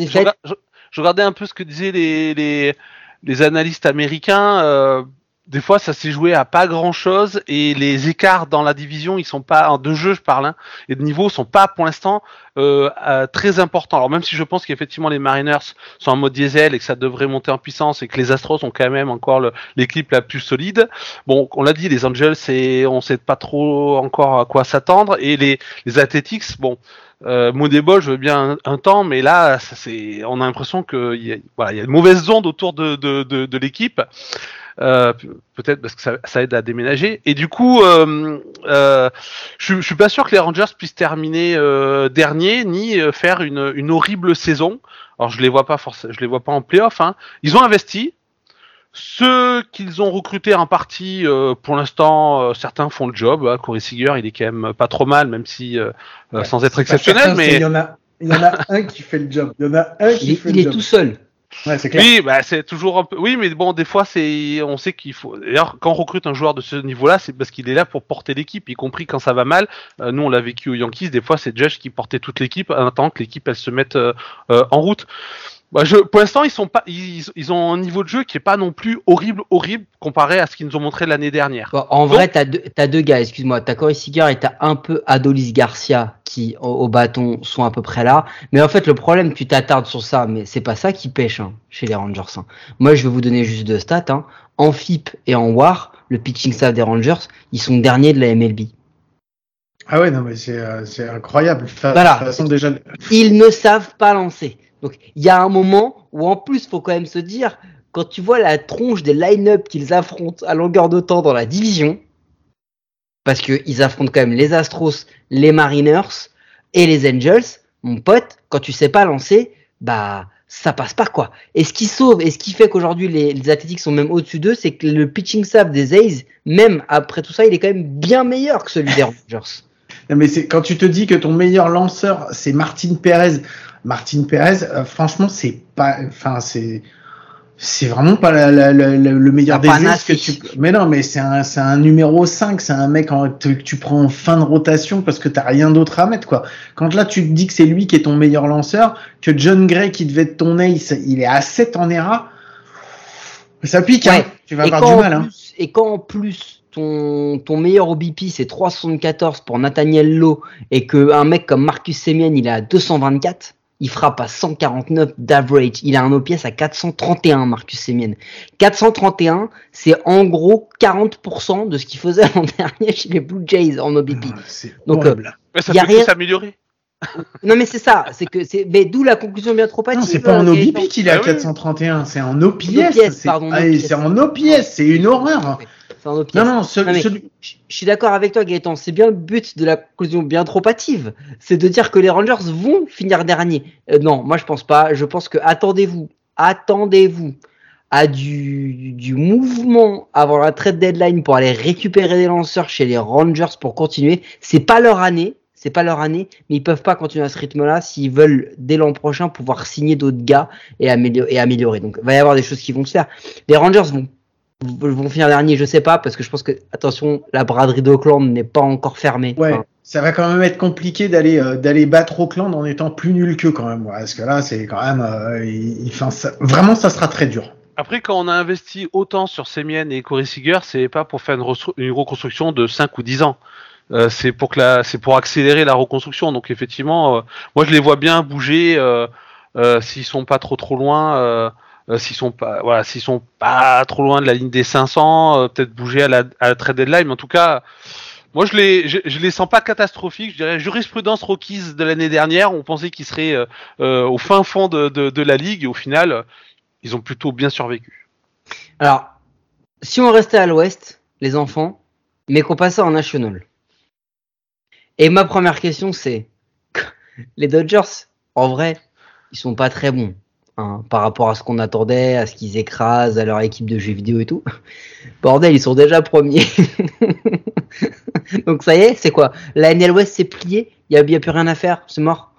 je, je regardais un peu ce que disaient les, les, les analystes américains. euh, des fois, ça s'est joué à pas grand chose et les écarts dans la division, ils sont pas en deux jeux, je parle, hein, et de niveau sont pas pour l'instant euh, euh, très importants. Alors même si je pense qu'effectivement les Mariners sont en mode diesel et que ça devrait monter en puissance et que les Astros ont quand même encore l'équipe la plus solide. Bon, on l'a dit, les Angels, c'est on sait pas trop encore à quoi s'attendre et les les Athletics, bon. Euh, Modébol, je veux bien un, temps, mais là, c'est, on a l'impression que il y a, voilà, il y a une mauvaise onde autour de, de, de, de l'équipe. Euh, pe- peut-être parce que ça, ça aide à déménager. Et du coup, euh, euh, je, je suis pas sûr que les Rangers puissent terminer euh, dernier ni euh, faire une, une horrible saison. Alors je les vois pas forcément, je les vois pas en playoff. Hein. Ils ont investi. Ceux qu'ils ont recrutés en partie, euh, pour l'instant, euh, certains font le job. Hein. Corey Seager, il est quand même pas trop mal, même si euh, Ouais, sans être exceptionnel. certain, mais il y en a, il y en a <laughs> un qui fait le job. Il y en a un qui Il, fait il le est job. tout seul. Ouais, c'est clair. Oui, bah c'est toujours un peu. Oui, mais bon, des fois, c'est, on sait qu'il faut. D'ailleurs, quand on recrute un joueur de ce niveau-là, c'est parce qu'il est là pour porter l'équipe, y compris quand ça va mal. Euh, nous, on l'a vécu aux Yankees. Des fois, c'est Judge qui portait toute l'équipe en attendant que l'équipe elle se mette euh, euh, en route. Bah, je, pour l'instant, ils sont pas, ils, ils ont un niveau de jeu qui est pas non plus horrible, horrible comparé à ce qu'ils nous ont montré l'année dernière. Bon, en vrai, t'as deux, t'as deux gars, excuse-moi. T'as Corey Seager et t'as un peu Adolis Garcia qui, au, au bâton, sont à peu près là. Mais en fait, le problème, tu t'attardes sur ça, mais c'est pas ça qui pêche hein, chez les Rangers. hein. Moi, je vais vous donner juste deux stats. Hein. En FIP et en WAR, le pitching staff des Rangers, ils sont derniers de la MLB. Ah ouais, non, mais c'est, euh, incroyable. Voilà. Façon, déjà, Ils ne savent pas lancer. Donc, il y a un moment où, en plus, faut quand même se dire, quand tu vois la tronche des line-up qu'ils affrontent à longueur de temps dans la division, parce qu'ils affrontent quand même les Astros, les Mariners et les Angels, mon pote, quand tu sais pas lancer, bah, ça passe pas quoi. Et ce qui sauve, et ce qui fait qu'aujourd'hui les, les Athletics sont même au-dessus d'eux, c'est que le pitching staff des A's, même après tout ça, il est quand même bien meilleur que celui des <laughs> Rangers. Mais c'est quand tu te dis que ton meilleur lanceur c'est Martin Perez. Martin Perez, euh, franchement, c'est pas, enfin, c'est, c'est vraiment pas la- la- la- le meilleur des aces que tu. Mais non, mais c'est un, c'est un numéro 5, c'est un mec en- que tu prends en fin de rotation parce que t'as rien d'autre à mettre, quoi. Quand là, tu te dis que c'est lui qui est ton meilleur lanceur, que John Gray qui devait être ton ace, il est à 7 en ERA, ça pique, Ouais. hein. Tu vas et avoir du mal, hein. Et quand en plus ton, ton meilleur OBP c'est 374 pour Nathaniel Lowe et que un mec comme Marcus Semien il est à 224, il frappe à 149 d'average. Il a un OPS à 431 Marcus Semien. 431, c'est en gros 40% de ce qu'il faisait <laughs> l'an dernier chez les Blue Jays en OBP. C'est Donc, horrible. Mais ça Y a peut rien- s'améliorer. Non mais c'est ça, c'est que c'est mais d'où la conclusion bien trop hâtive. Non, c'est pas en euh, OBP qu'il est à Ah oui. 431, c'est en OPS. C'est ah, en OPS, c'est une horreur. C'est en OPS. Non, non, ce- Non, mais- celui- Je je suis d'accord avec toi, Gaëtan. C'est bien le but de la conclusion bien trop hâtive. C'est de dire que les Rangers vont finir dernier. Euh, non, moi je pense pas. Je pense que attendez-vous, attendez-vous à du, du mouvement avant la trade deadline pour aller récupérer des lanceurs chez les Rangers pour continuer. C'est pas leur année. C'est pas leur année, mais ils peuvent pas continuer à ce rythme-là s'ils veulent dès l'an prochain pouvoir signer d'autres gars et améliorer, et améliorer. Donc, il va y avoir des choses qui vont se faire. Les Rangers vont vont finir dernier, je sais pas, parce que je pense que attention, la braderie d'Auckland n'est pas encore fermée. Ouais, Enfin, ça va quand même être compliqué d'aller euh, d'aller battre Auckland en étant plus nul qu'eux quand même. ouais, parce que là, c'est quand même, euh, il- il- enfin, ça- vraiment, ça sera très dur. Après, quand on a investi autant sur Semien et Corey Seager, c'est pas pour faire une, une reconstruction de 5 ou 10 ans. Euh, c'est pour que la, c'est pour accélérer la reconstruction. Donc effectivement, euh, moi je les vois bien bouger euh, euh, s'ils sont pas trop trop loin, euh, s'ils sont pas, voilà, s'ils sont pas trop loin de la ligne des 500, euh, peut-être bouger à la, à la trade deadline. Mais en tout cas, moi je les, je, je les sens pas catastrophiques. Je dirais jurisprudence Rockies de l'année dernière. On pensait qu'ils seraient au fin fond de, de, de la ligue et au final, ils ont plutôt bien survécu. Alors, si on restait à l'ouest, les enfants, mais qu'on passait en national. Et ma première question, c'est <laughs> les Dodgers, en vrai, ils sont pas très bons hein, par rapport à ce qu'on attendait, à ce qu'ils écrasent, à leur équipe de jeux vidéo et tout. <laughs> Bordel, ils sont déjà premiers. <laughs> Donc ça y est, c'est quoi? La NL West s'est pliée, il y a, plus rien à faire, c'est mort?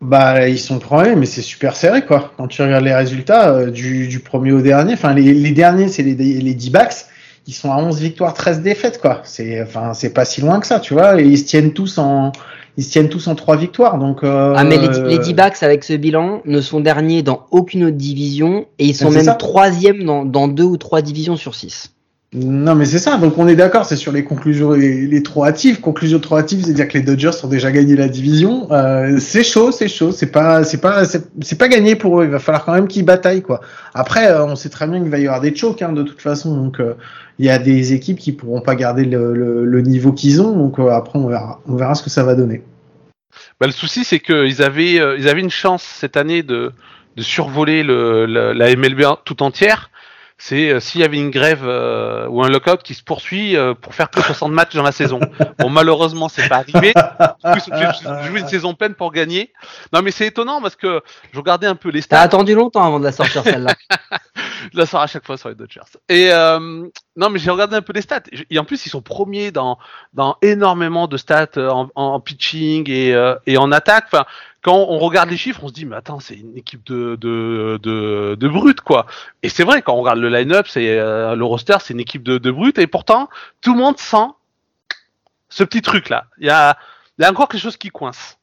Bah, ils sont premiers, mais c'est super serré, quoi. Quand tu regardes les résultats euh, du, du premier au dernier, enfin, les, les derniers, c'est les, les D-backs, ils sont à 11 victoires, 13 défaites, quoi. C'est, enfin, c'est pas si loin que ça, tu vois. Et ils se tiennent tous en, ils se tiennent tous en trois victoires, donc. Euh, Ah mais les, les D-backs avec ce bilan ne sont derniers dans aucune autre division et ils sont même ça. troisième dans, dans deux ou trois divisions sur six. Non, mais c'est ça. Donc, on est d'accord. C'est sur les conclusions, les, les trop hâtives. Conclusion trop hâtive, c'est-à-dire que les Dodgers ont déjà gagné la division. Euh, c'est chaud, c'est chaud. C'est pas, c'est pas, c'est pas gagné pour eux. Il va falloir quand même qu'ils bataillent, quoi. Après, euh, on sait très bien qu'il va y avoir des chokes, hein, de toute façon. Donc, euh, il y a des équipes qui pourront pas garder le, le, le niveau qu'ils ont. Donc, euh, après, on verra, on verra ce que ça va donner. Bah, le souci, c'est qu'ils avaient, euh, ils avaient une chance cette année de, de survoler le, le- la MLB tout entière. C'est euh, s'il y avait une grève euh, ou un lockout qui se poursuit euh, pour faire que 60 <laughs> matchs dans la saison. Bon, malheureusement, c'est pas arrivé. Joué une saison pleine pour gagner. Non, mais c'est étonnant parce que je regardais un peu les T'as stats. attendu longtemps avant de la sortir celle-là. <laughs> Je la sors à chaque fois sur les Dodgers. Et euh, non, mais j'ai regardé un peu les stats. Et en plus, ils sont premiers dans dans énormément de stats euh, en, en pitching et euh, et en attaque. Enfin, quand on regarde les chiffres, on se dit mais attends, c'est une équipe de de de, de brutes quoi. Et c'est vrai quand on regarde le line-up, c'est euh, le roster, c'est une équipe de de brutes. Et pourtant, tout le monde sent ce petit truc là. Il y a il y a encore quelque chose qui coince.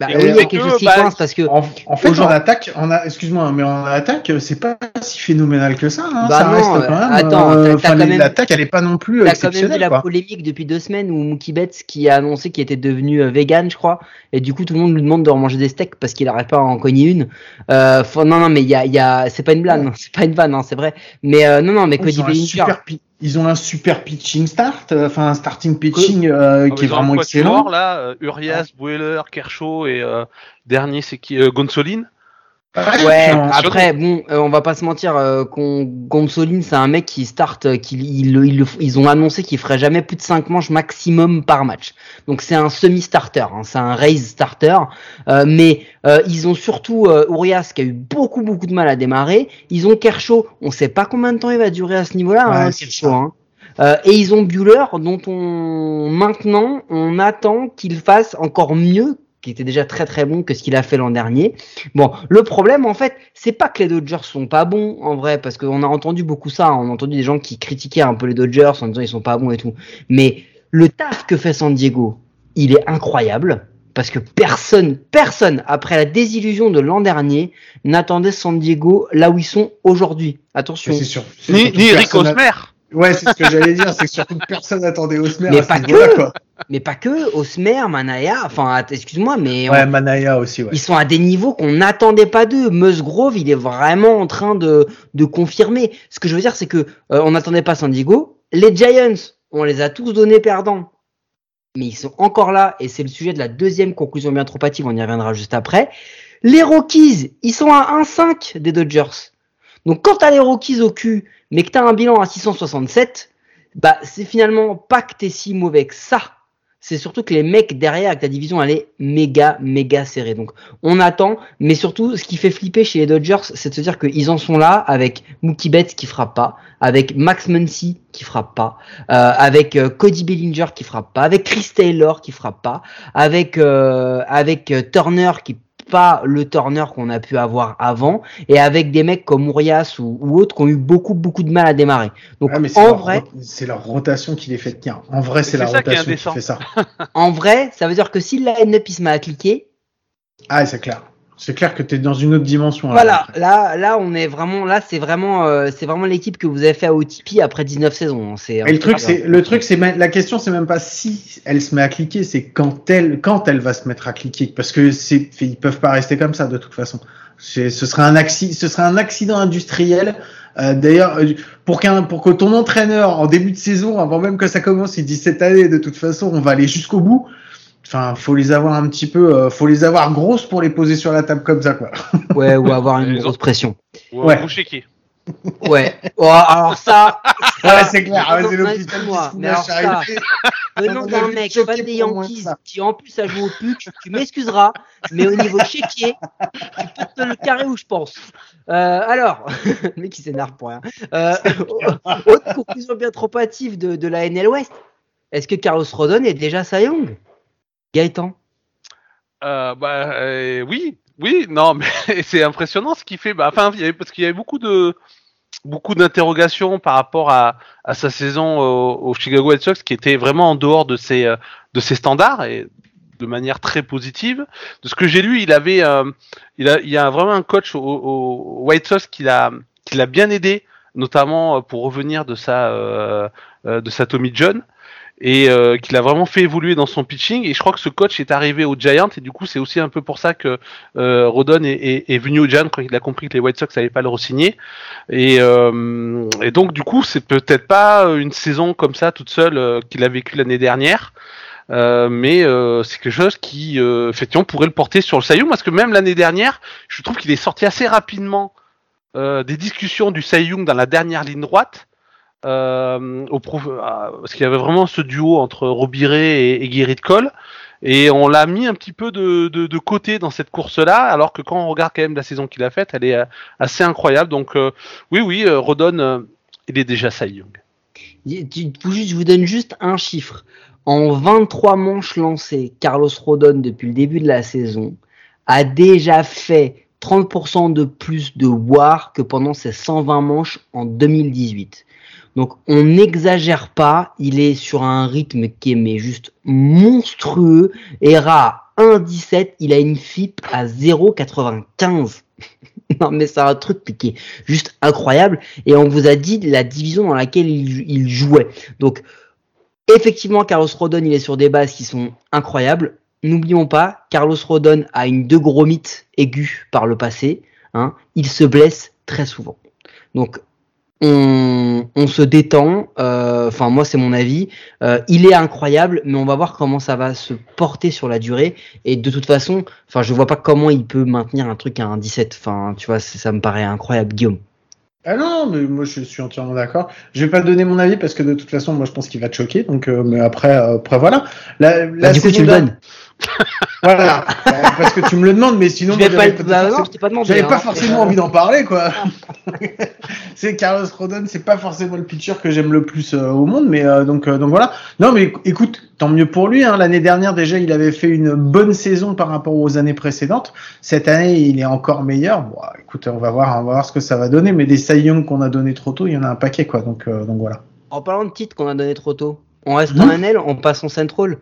Bah, oui, il y a que, quelque chose qui bah, coince parce que En, en fait, en attaque, en a, excuse-moi, mais en attaque, c'est pas si phénoménal que ça. Hein, Bah ça non, reste euh, quand même. attends, euh, t'as- quand même- l'attaque, elle est pas non plus T'as quand même exceptionnelle. la quoi. polémique depuis deux semaines où Mookie Betts qui a annoncé qu'il était devenu euh, vegan, je crois, et du coup tout le monde lui demande de remanger des steaks parce qu'il n'arrête pas à en cogner une. Euh, faut- non, non, mais il y a, il y a, c'est pas une blague, hein, <laughs> c'est pas une vanne, hein, c'est vrai. Mais euh, non, non, mais Cody Bellinger, super pi- ils ont un super pitching start, euh, enfin un starting pitching euh, Ah, qui est vraiment excellent. là, euh, Urias, Buehler, Kershaw et euh, dernier c'est qui euh, Gonsolin. Ouais, puis en- après, bon, euh, on va pas se mentir, euh, Gonsolin, c'est un mec qui start, euh, qui, il, il- il- ils ont annoncé qu'il ferait jamais plus de 5 manches maximum par match. Donc c'est un semi-starter, hein, c'est un raise starter. Euh, mais euh, ils ont surtout euh, Urias qui a eu beaucoup beaucoup de mal à démarrer. Ils ont Kershaw, on sait pas combien de temps il va durer à ce niveau-là, Ouais, hein, Kershaw. hein. Euh, et ils ont Bueller, dont on maintenant on attend qu'il fasse encore mieux, qui était déjà très très bon que ce qu'il a fait l'an dernier. Bon, le problème en fait, c'est pas que les Dodgers sont pas bons en vrai, parce qu'on a entendu beaucoup ça, on a entendu des gens qui critiquaient un peu les Dodgers en disant ils sont pas bons et tout. Mais le taf que fait San Diego, il est incroyable. Parce que personne, personne, après la désillusion de l'an dernier, n'attendait San Diego là où ils sont aujourd'hui. Attention. C'est sûr. Ni, ni Eric Osmer. Ouais, c'est ce que j'allais dire, c'est que surtout personne n'attendait Osmer Mais à pas que. quoi. Mais pas que, Osmer, Manaya, enfin, excuse-moi, mais on- Ouais, Manaya aussi, ouais. ils sont à des niveaux qu'on n'attendait pas d'eux. Musgrove, il est vraiment en train de, de confirmer. Ce que je veux dire, c'est que euh, on n'attendait pas San Diego. Les Giants, on les a tous donnés perdants. Mais ils sont encore là, et c'est le sujet de la deuxième conclusion bien trop hâtive, on y reviendra juste après. Les Rockies, ils sont à 1-5 des Dodgers. Donc quand t'as les Rockies au cul, mais que t'as un bilan à 667, bah c'est finalement pas que t'es si mauvais que ça. c'est surtout que les mecs derrière, que ta division, elle est méga, méga serrée. Donc, on attend, mais surtout, ce qui fait flipper chez les Dodgers, c'est de se dire qu'ils en sont là avec Mookie Betts qui frappe pas, avec Max Muncy qui frappe pas, euh, avec euh, Cody Bellinger qui frappe pas, avec Chris Taylor qui frappe pas, avec euh, avec euh, Turner qui pas le Turner qu'on a pu avoir avant, et avec des mecs comme Urias ou, ou autres qui ont eu beaucoup beaucoup de mal à démarrer. Donc Ouais, mais c'est en vrai, c'est leur rotation qui les fait tenir. En vrai, c'est la qui rotation qui, fait ça. <laughs> en vrai, ça veut dire que si le line-up il se met à cliquer, Ah, c'est clair. C'est clair que tu es dans une autre dimension. là, Voilà, après. là, là, on est vraiment, là, c'est vraiment, euh, c'est vraiment l'équipe que vous avez fait à OTP après 19 saisons. hein. C'est Et le truc, c'est le truc, c'est même- la question, c'est même pas si elle se met à cliquer, c'est quand elle, quand elle va se mettre à cliquer, parce que c'est, ils peuvent pas rester comme ça de toute façon. C'est- Ce serait un accident, ce serait un accident industriel. Euh, D'ailleurs, euh, pour qu'un, pour que ton entraîneur en début de saison, avant même que ça commence, il dit cette année, de toute façon, on va aller jusqu'au bout. Enfin, faut les avoir un petit peu, euh, faut les avoir grosses pour les poser sur la table comme ça, quoi. <laughs> Ouais, ou avoir une grosse pression. Ou Ouais. Ouais. Oh, alors ça, <laughs> Ouais, c'est clair. Ouais, c'est l'hôpital mais alors ça, venant <laughs> d'un mec fan des Yankees qui en plus a joué au PUC, tu m'excuseras, mais au niveau chéquier, tu peux te le carrer où je pense. Euh, alors, le mec qui s'énerve pour rien. Euh, autre conclusion bien trop hâtive de, de la NL West. Est-ce que Carlos Rodon est déjà Cy Young? Gaëtan? Euh, bah euh, oui, oui, non, <laughs> mais c'est impressionnant ce qu'il fait. Bah, enfin, y avait, parce qu'il y avait beaucoup de beaucoup d'interrogations par rapport à, à sa saison au, au Chicago White Sox, qui était vraiment en dehors de ses euh, de ses standards et de manière très positive. De ce que j'ai lu, il avait, euh, il a, il y a vraiment un coach au, au White Sox qui l'a qui l'a bien aidé, notamment euh, pour revenir de sa euh, euh, de sa Tommy John et euh, qu'il a vraiment fait évoluer dans son pitching. Et je crois que ce coach est arrivé au Giants et du coup c'est aussi un peu pour ça que euh, Rodon est, est, est venu au Giants quand il a compris que les White Sox n'allaient pas le re-signer. Et, euh, et donc du coup c'est peut-être pas une saison comme ça toute seule euh, qu'il a vécu l'année dernière. Euh, mais euh, c'est quelque chose qui euh, effectivement pourrait le porter sur le Young parce que même l'année dernière, je trouve qu'il est sorti assez rapidement euh, des discussions du Young dans la dernière ligne droite. Euh, ah, parce qu'il y avait vraiment ce duo entre Robiré et, et Guéry de Cole et on l'a mis un petit peu de, côté dans cette course-là, alors que quand on regarde quand même la saison qu'il a faite, elle est euh, assez incroyable. Donc euh, oui, oui, euh, Rodon, euh, il est déjà Cy Young. Je vous donne juste un chiffre. En 23 manches lancées, Carlos Rodon, depuis le début de la saison, a déjà fait 30% de plus de WAR que pendant ses 120 manches en 2018. Donc on n'exagère pas, il est sur un rythme qui est juste monstrueux. ERA à 1,17, il a une FIP à 0,95. <laughs> non mais c'est un truc qui est juste incroyable. Et on vous a dit la division dans laquelle il, jouait. Donc effectivement, Carlos Rodon, il est sur des bases qui sont incroyables. N'oublions pas, Carlos Rodon a une de gros mythes aigus par le passé. Hein. Il se blesse très souvent. Donc on, on se détend. euh, Enfin, moi, c'est mon avis. Euh, il est incroyable, mais on va voir comment ça va se porter sur la durée. Et de toute façon, enfin, je vois pas comment il peut maintenir un truc à un 17. Enfin, tu vois, ça me paraît incroyable, Guillaume. Ah non, mais moi je suis entièrement d'accord. Je vais pas donner mon avis parce que de toute façon, moi je pense qu'il va te choquer. Donc, euh, mais après, après voilà. La, la Bah, du coup, tu le donnes. <laughs> Voilà, <laughs> Euh, parce que tu me le demandes, mais sinon, Je pas pas, bah, non, forcément- je t'ai pas demandé. j'avais hein. pas forcément envie d'en parler, quoi. <laughs> c'est Carlos Rodon, c'est pas forcément le pitcher que j'aime le plus euh, au monde, mais euh, donc, euh, donc voilà. Non, mais éc- écoute, tant mieux pour lui. Hein. L'année dernière, déjà, il avait fait une bonne saison par rapport aux années précédentes. Cette année, il est encore meilleur. Bon, écoute, on va voir, on va voir ce que ça va donner. Mais des Cy Young qu'on a donné trop tôt, il y en a un paquet, quoi. Donc, euh, donc voilà. En parlant de titres qu'on a donné trop tôt, on reste en NL, on passe en Central.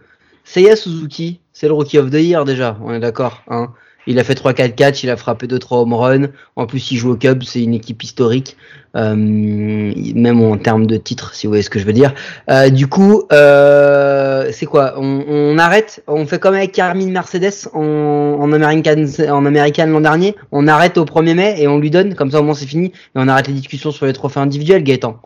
Seiya Suzuki, c'est le Rookie of the Year déjà, on est d'accord. Hein il a fait 3-4 catch, il a frappé 2-3 home runs. En plus, il joue au Cubs, c'est une équipe historique, euh, même en termes de titres, si vous voyez ce que je veux dire. Euh, du coup, euh, c'est quoi? On, arrête On fait comme avec Carmine Mercedes en, en American, en American l'an dernier. On arrête au 1er mai et on lui donne, comme ça au moins c'est fini. Et on arrête les discussions sur les trophées individuels, Gaëtan.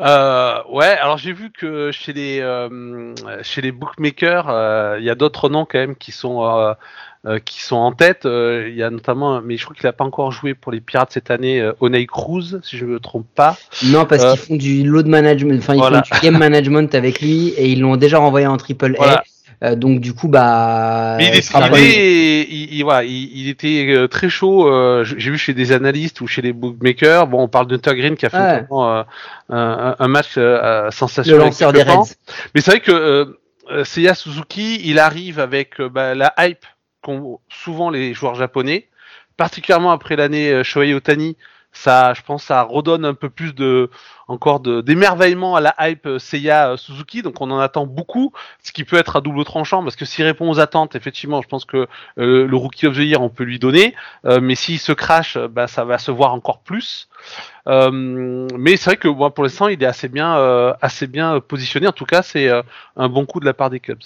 Euh, ouais, alors j'ai vu que chez les euh, chez les bookmakers, euh, il y a d'autres noms quand même qui sont euh, euh, qui sont en tête. Euh, Il y a notamment, mais je crois qu'il a pas encore joué pour les Pirates cette année, euh, Oney Cruz, si je me trompe pas. Non, parce qu'ils font du load management, enfin ils Voilà. font du game management avec lui et ils l'ont déjà renvoyé en triple A. Voilà. Euh, donc du coup, bah. Mais il, est, il, est- il- il- voilà, il, il était euh, très chaud. euh, j'ai vu chez des analystes ou chez les bookmakers. Bon, on parle de Green qui a fait Ouais. euh, un, un match euh, euh, le sensationnel. lanceur des. Reds. Mais c'est vrai que Seiya Suzuki, il arrive avec bah, la hype qu'ont souvent les joueurs japonais, particulièrement après l'année euh, Shohei Otani. Ça, je pense, ça redonne un peu plus de, encore de d'émerveillement à la hype euh, Seiya euh, Suzuki. Donc, on en attend beaucoup, ce qui peut être à double tranchant, parce que s'il répond aux attentes, effectivement, je pense que euh, le Rookie of the Year, on peut lui donner. Euh, mais s'il se crache, bah, ça va se voir encore plus. Euh, mais c'est vrai que moi, pour l'instant, il est assez bien, assez bien positionné. En tout cas, c'est un bon coup de la part des Cubs.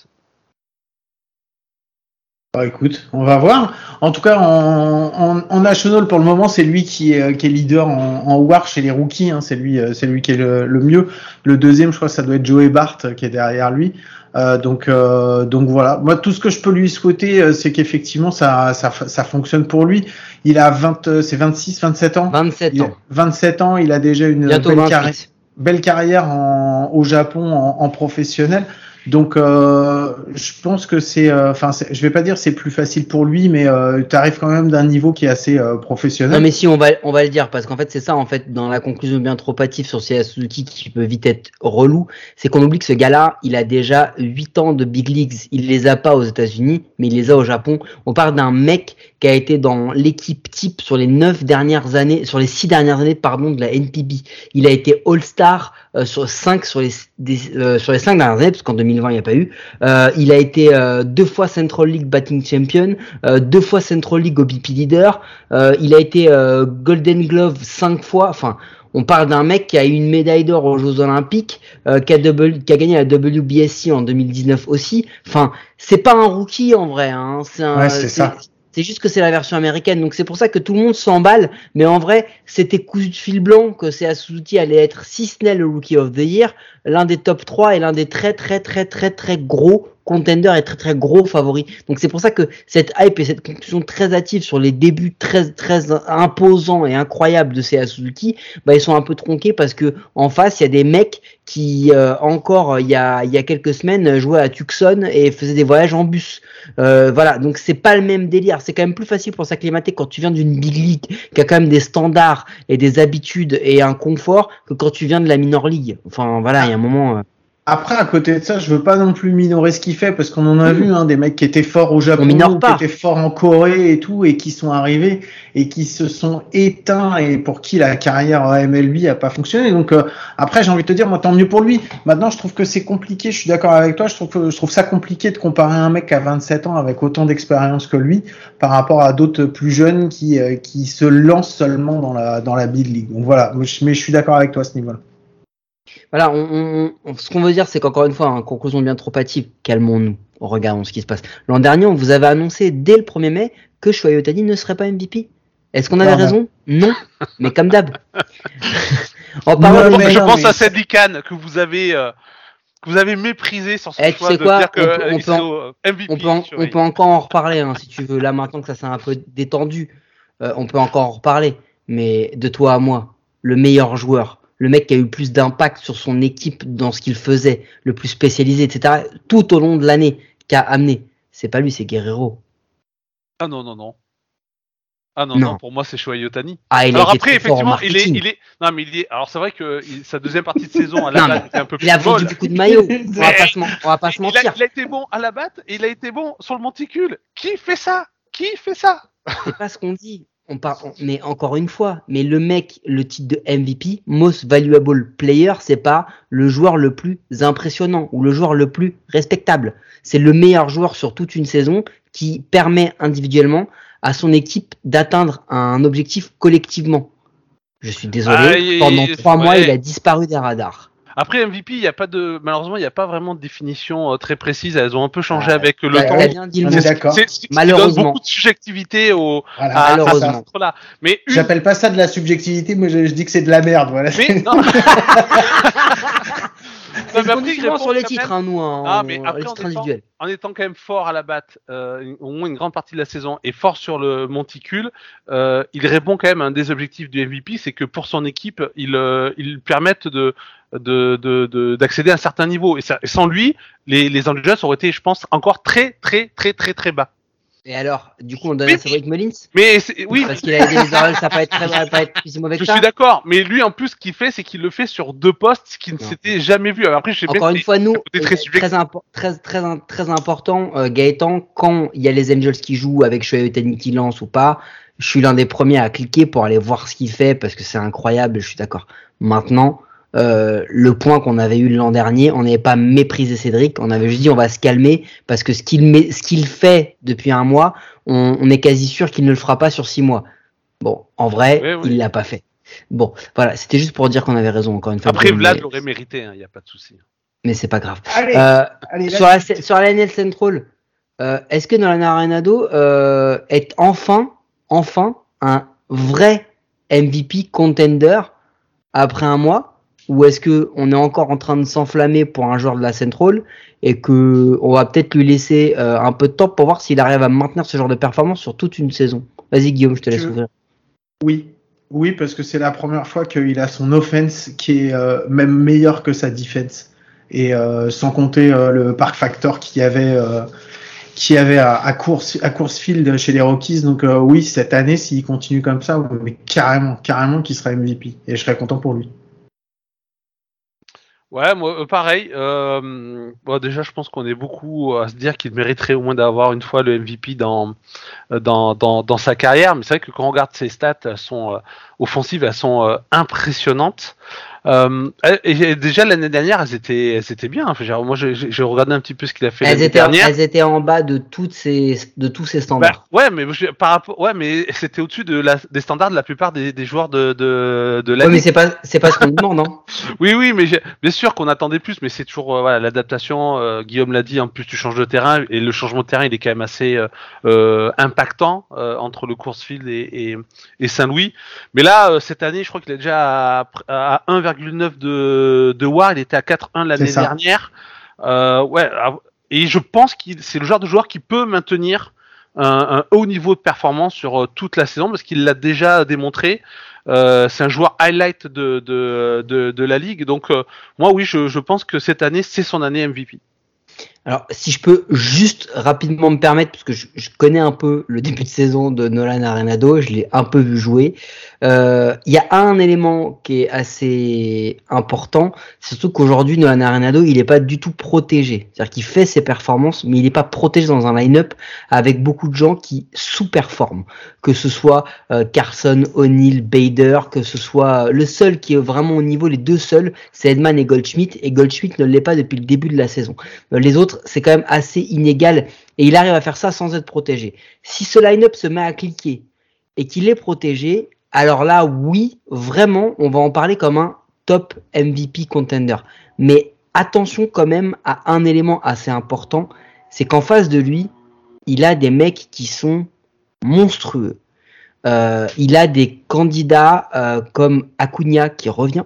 Bah, écoute, on va voir. En tout cas, en, en, en national, pour le moment, c'est lui qui est, qui est leader en, en WAR chez les rookies. Hein. C'est lui, euh, c'est lui qui est le, le mieux. Le deuxième, je crois, que ça doit être Joey Bart euh, qui est derrière lui. Euh, donc, euh, donc voilà. Moi, tout ce que je peux lui souhaiter, euh, c'est qu'effectivement, ça, ça, ça fonctionne pour lui. Il a 20, euh, c'est 26, 27 ans. 27 Il a ans. 27 ans. Il a déjà une Bientôt belle 28. carrière belle carrière en, au Japon en, en professionnel. Donc, euh, je pense que c'est, euh, enfin, je vais pas dire c'est plus facile pour lui, mais euh, tu arrives quand même d'un niveau qui est assez euh, professionnel. Non mais si on va on va le dire parce qu'en fait c'est ça en fait dans la conclusion bien trop hâtive sur Seiya Suzuki qui peut vite être relou, c'est qu'on oublie que ce gars-là, il a déjà 8 ans de big leagues, il les a pas aux États-Unis, mais il les a au Japon. On parle d'un mec qui a été dans l'équipe type sur les 9 dernières années, sur les 6 dernières années pardon de la NPB. Il a été All-Star euh, sur 5 sur les des, euh, sur les 5 dernières années parce qu'en 2020 il n'y a pas eu. Euh, il a été euh, deux fois Central League Batting Champion, euh, deux fois Central League OBP Leader. Euh, il a été euh, Golden Glove cinq fois. Enfin, on parle d'un mec qui a eu une médaille d'or aux Jeux Olympiques, euh, qui, a double- qui a gagné la WBSC en 2019 aussi. Enfin, c'est pas un rookie en vrai. Hein. C'est un- Ouais, c'est ça. C'est juste que c'est la version américaine, donc c'est pour ça que tout le monde s'emballe. Mais en vrai, c'était cousu de fil blanc que c'est Suzuki allait être, si ce n'est le Rookie of the Year, l'un des top 3 et l'un des très très très très très gros contenders et très très gros favoris. Donc c'est pour ça que cette hype et cette conclusion très hâtive sur les débuts très très imposants et incroyables de Seiya Suzuki, bah ils sont un peu tronqués parce que en face il y a des mecs qui euh, encore il y a il y a quelques semaines jouaient à Tucson et faisaient des voyages en bus. Euh, voilà, donc c'est pas le même délire. C'est quand même plus facile pour s'acclimater quand tu viens d'une big league qui a quand même des standards et des habitudes et un confort que quand tu viens de la minor league. Enfin voilà, un moment. euh, Après, à côté de ça, je veux pas non plus minorer ce qu'il fait parce qu'on en a vu hein, des mecs qui étaient forts au Japon, qui étaient forts en Corée et tout, et qui sont arrivés et qui se sont éteints et pour qui la carrière MLB a pas fonctionné. Donc euh, après, j'ai envie de te dire, moi, tant mieux pour lui. Maintenant, je trouve que c'est compliqué. Je suis d'accord avec toi. Je trouve que je trouve ça compliqué de comparer un mec à 27 ans avec autant d'expérience que lui par rapport à d'autres plus jeunes qui euh, qui se lancent seulement dans la dans la big league. Donc voilà. Mais je mais je suis d'accord avec toi à ce niveau-là. Voilà, on, on- on- ce qu'on veut dire, c'est qu'encore une fois, en conclusion bien trop hâtive, calmons-nous, regardons ce qui se passe. L'an dernier, on vous avait annoncé dès le 1er mai que Shohei Otani ne serait pas MVP. Est-ce qu'on avait Non, raison? Non, mais comme d'hab. <laughs> en parlant Non, mais je non, pense mais à Sandy Khan que vous avez euh, que vous avez méprisé sur son Eh, tu sais de quoi dire que On peut- on euh, peut en- Iso, MVP. on peut, en- on peut encore en reparler hein, si tu veux. Là maintenant que ça s'est un peu détendu, euh, on peut encore en reparler. Mais de toi à moi, le meilleur joueur, le mec qui a eu le plus d'impact sur son équipe dans ce qu'il faisait, le plus spécialisé, etc. Tout au long de l'année, qui a amené, c'est pas lui, c'est Guerrero. Ah non non non. Ah non, Non. non, pour moi c'est Shohei Otani. Ah, il alors a après, effectivement, il est, il est, non mais il est, alors c'est vrai que il- sa deuxième partie de saison à la <laughs> Non, base mais était un peu plus Il a vendu beaucoup de maillots. <laughs> On va pas se, men- on va pas se Il a, mentir. il a été bon à la batte et il a été bon sur le monticule. Qui fait ça? Qui fait ça? C'est pas ce qu'on dit. On par... on- Mais encore une fois, mais le mec, le titre de MVP, Most Valuable Player, c'est pas le joueur le plus impressionnant ou le joueur le plus respectable. C'est le meilleur joueur sur toute une saison qui permet individuellement à son équipe d'atteindre un objectif collectivement. Je suis désolé, Ah, pendant il- trois mois, il a disparu des radars. Après MVP, il y a pas de malheureusement, il n'y a pas vraiment de définition euh, très précise. Elles ont un peu changé Ah, avec le T'as- temps. bien dit d'accord. Qui donne Malheureusement. beaucoup de subjectivité au Voilà, à, à malheureusement. ce là Mais une J'appelle pas ça de la subjectivité, moi je, je dis que c'est de la merde. Voilà. mais non. <laughs> <laughs> <laughs> Non, mais après, sur les titres, même- hein, nous, hein, Ah, en- mais après, en étant- en étant quand même fort à la batte, euh, au moins une grande partie de la saison, et fort sur le monticule, euh, il répond quand même à un des objectifs du MVP, c'est que pour son équipe, il, euh, il permette de de- de- de- d'accéder à un certain niveau. Et, ça- et sans lui, les, les Angels auraient été, je pense, encore très, très, très, très, très bas. Et alors, du coup, on donne Oui. à Cédric Mullins Mais oui, Parce qu'il a les Orioles, ça va pas être très va pas être si mauvais je que ça. suis d'accord. Mais lui, en plus, ce qu'il fait, c'est qu'il le fait sur deux postes, ce qui ne s'était jamais vu. Alors après, je sais Encore une fois, nous, très euh, très, impo- très, très, très important, euh, Gaëtan, quand il y a les Angels qui jouent avec Shohei Ohtani qui lance ou pas, je suis l'un des premiers à cliquer pour aller voir ce qu'il fait parce que c'est incroyable, je suis d'accord. Maintenant, euh, le point qu'on avait eu l'an dernier, on n'avait pas méprisé Cédric, on avait juste dit on va se calmer parce que ce qu'il met- ce qu'il fait depuis un mois, on, on est quasi sûr qu'il ne le fera pas sur six mois. Bon, en vrai, Oui, oui. il l'a pas fait. Bon, voilà, c'était juste pour dire qu'on avait raison encore une fois. Après, Mais- Vlad l'aurait mérité, il n'y a pas de souci. mais c'est pas grave. Allez, Euh, allez, sur, la, sur la NL Central, euh, est-ce que Nolan Arenado euh, est enfin, enfin un vrai MVP contender après un mois? Ou est-ce que on est encore en train de s'enflammer pour un joueur de la Central et que on va peut-être lui laisser euh, un peu de temps pour voir s'il arrive à maintenir ce genre de performance sur toute une saison? Vas-y Guillaume, je te laisse ouvrir. Oui, oui, parce que c'est la première fois qu'il a son offense qui est euh, même meilleur que sa defense. Et euh, sans compter le park factor qu'il y avait, y avait à, à course à Coursefield chez les Rockies. Donc oui, cette année, s'il continue comme ça, mais carrément, carrément, qu'il sera MVP. Et je serais content pour lui. Ouais, moi, euh, pareil. Euh, bon, déjà, je pense qu'on est beaucoup à se dire qu'il mériterait au moins d'avoir une fois le MVP dans, euh, dans, dans, dans sa carrière. Mais c'est vrai que quand on regarde ses stats, elles sont euh, offensives, elles sont euh, impressionnantes. Euh, et, déjà l'année dernière, elles étaient, elles étaient bien. Enfin, genre, moi, j'ai regardé un petit peu ce qu'il a fait l'année dernière. elles étaient en bas de toutes ces, de tous ces Bah, standards. ouais, mais je- par rapport, ouais, mais c'était au-dessus de la, des standards de la plupart des, des joueurs de, de, de Ouais, mais c'est pas, c'est pas ce qu'on <laughs> demande, hein. Oui, oui, mais bien sûr qu'on attendait plus, mais c'est toujours euh, voilà l'adaptation. euh, Guillaume l'a dit, en plus tu changes de terrain et le changement de terrain il est quand même assez impactant entre le Coursefield et, et, et Saint-Louis. Mais là, cette année, je crois qu'il est déjà à, à 1,9 de, de WAR, il était à 4,1 l'année dernière. Euh, ouais, et je pense qu'il c'est le genre de joueur qui peut maintenir un, un haut niveau de performance sur euh, toute la saison parce qu'il l'a déjà démontré. Euh, c'est un joueur highlight de, de, de, de la ligue. Donc, euh, moi, oui, je, je pense que cette année, c'est son année MVP. Alors, si je peux juste rapidement me permettre, parce que je, je connais un peu le début de saison de Nolan Arenado, je l'ai un peu vu jouer. Euh, Il y a un élément qui est assez important, c'est surtout qu'aujourd'hui, Nolan Arenado, il n'est pas du tout protégé. C'est-à-dire qu'il fait ses performances, mais il n'est pas protégé dans un line-up avec beaucoup de gens qui sous-performent. Que ce soit euh, Carson, O'Neill, Bader, que ce soit le seul qui est vraiment au niveau, les deux seuls, c'est Edman et Goldschmidt, et Goldschmidt ne l'est pas depuis le début de la saison. Euh, Les autres, c'est quand même assez inégal et il arrive à faire ça sans être protégé. Si ce line-up se met à cliquer et qu'il est protégé, alors là, oui, vraiment, on va en parler comme un top MVP contender. Mais attention quand même à un élément assez important, c'est qu'en face de lui, il a des mecs qui sont monstrueux. Euh, il a des candidats euh, comme Acuna qui revient,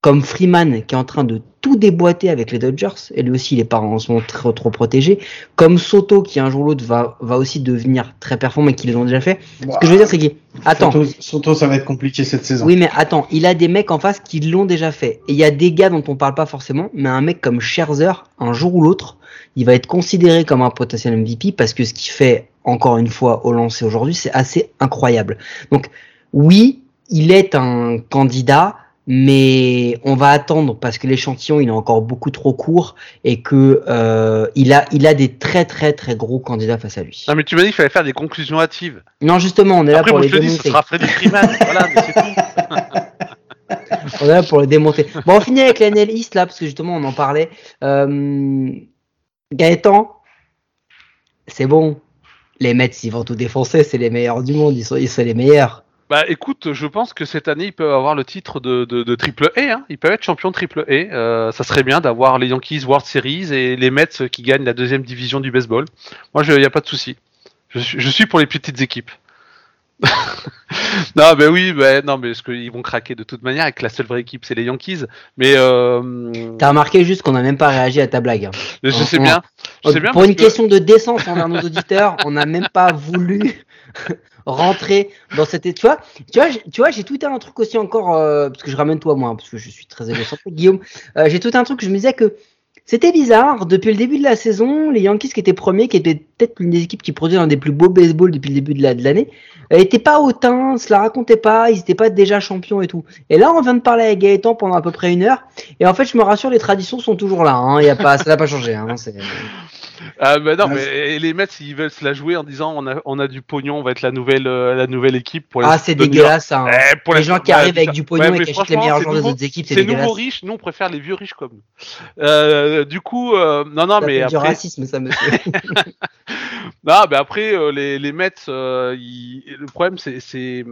comme Freeman qui est en train de tout déboîter avec les Dodgers, et lui aussi en ce moment trop, trop protégé, comme Soto qui un jour ou l'autre va, va aussi devenir très performant et qu'ils l'ont déjà fait. Ce que je veux dire c'est que, attends, Surtout, surtout, ça va être compliqué cette saison. oui mais attends, il a des mecs en face qui l'ont déjà fait, et il y a des gars dont on parle pas forcément, mais un mec comme Scherzer, un jour ou l'autre, il va être considéré comme un potentiel MVP parce que ce qu'il fait encore une fois au lancer aujourd'hui, c'est assez incroyable. Donc oui, il est un candidat, mais on va attendre parce que l'échantillon il est encore beaucoup trop court et que euh, il a il a des très très très gros candidats face à lui. Non, mais tu m'as dit qu'il fallait faire des conclusions hâtives. Non justement, on est là pour moi, les je te dis, ce démonter. sera Freddy Freeman. <laughs> voilà, mais c'est tout. On est là pour les démonter. Bon, on finit avec la NL East là, parce que justement on en parlait. Euh, Gaëtan, c'est bon. Les Mets, ils vont tout défoncer, c'est les meilleurs du monde, ils sont, ils sont les meilleurs. Bah écoute, je pense que cette année ils peuvent avoir le titre de, de, de triple A. Hein. Ils peuvent être champions de triple A. Euh, ça serait bien d'avoir les Yankees World Series et les Mets qui gagnent la deuxième division du baseball. Moi, il n'y a pas de souci. Je, suis- je suis pour les petites équipes. <laughs> non, mais oui, bah, non, mais parce qu'ils vont craquer de toute manière. Et que la seule vraie équipe, c'est les Yankees. Mais euh, T'as remarqué juste qu'on n'a même pas réagi à ta blague. hein. je sais on- bien. Je sais bien Pour une que- question de décence envers nos auditeurs, on n'a même pas voulu <laughs> rentrer dans cette. Tu vois, tu vois, tu vois, j'ai tweeté un truc aussi encore euh, parce que je ramène toi moi, parce que je suis très égocentrique, Guillaume. Euh, j'ai tweeté un truc je me disais que c'était bizarre depuis le début de la saison, les Yankees qui étaient premiers, qui étaient peut-être l'une des équipes qui produisait un des plus beaux baseball depuis le début de la- l'année, euh, étaient pas hautains, se la racontaient pas, ils étaient pas déjà champions et tout. Et là, on vient de parler avec Gaëtan pendant à peu près une heure, et en fait, je me rassure, les traditions sont toujours là. Hein, y a pas, ça n'a pas changé. Hein, c'est- Ah bah non, Ah, mais les Mets, ils veulent se la jouer en disant on a, on a du pognon, on va être la nouvelle, euh, la nouvelle équipe pour Ah, c'est dégueulasse, hein. Eh, pour les gens qui arrivent avec du pognon Ouais, et qui achètent les meilleurs c'est joueurs des autres équipes, c'est C'est nouveau dégueulasse. riche, nous on préfère les vieux riches comme nous. Euh, du coup, euh, non, non, Ça mais fait du racisme, ça, monsieur. <laughs> <laughs> non, mais après euh, les, les Mets, euh, ils- le problème c'est,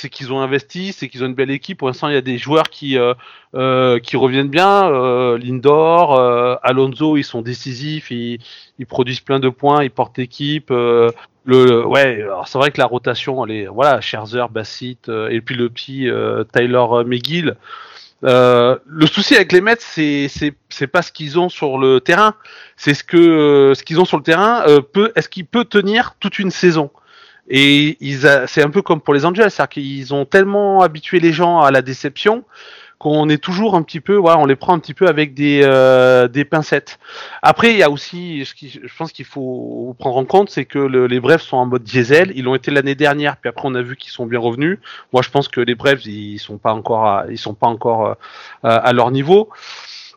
c'est, qu'ils ont investi, c'est qu'ils ont une belle équipe. Pour l'instant, il y a des joueurs qui, euh, euh, reviennent bien. Euh, Lindor, Alonso, ils sont décisifs, ils, produisent plein de points, ils portent l'équipe. le, c'est vrai que la rotation, voilà, Scherzer, Bassett, et puis le petit Tyler McGill. Le souci avec les Mets, c'est c'est pas ce qu'ils ont sur le terrain, c'est ce que ce qu'ils ont sur le terrain est-ce qu'il peut tenir toute une saison? Et c'est un peu comme pour les Angels, c'est-à-dire qu'ils ont tellement habitué les gens à la déception qu'on est toujours un petit peu, voilà, on les prend un petit peu avec des euh, des pincettes. Après, il y a aussi, ce je pense qu'il faut prendre en compte, c'est que le- les Braves sont en mode diesel. Ils l'ont été l'année dernière, puis après on a vu qu'ils sont bien revenus. Moi, je pense que les Braves, ils sont pas encore, à, ils sont pas encore euh, à leur niveau.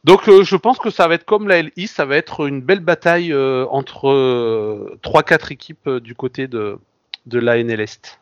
Donc, euh, je pense que ça va être comme la LI, ça va être une belle bataille euh, entre euh, trois, quatre équipes euh, du côté de de la NL Est.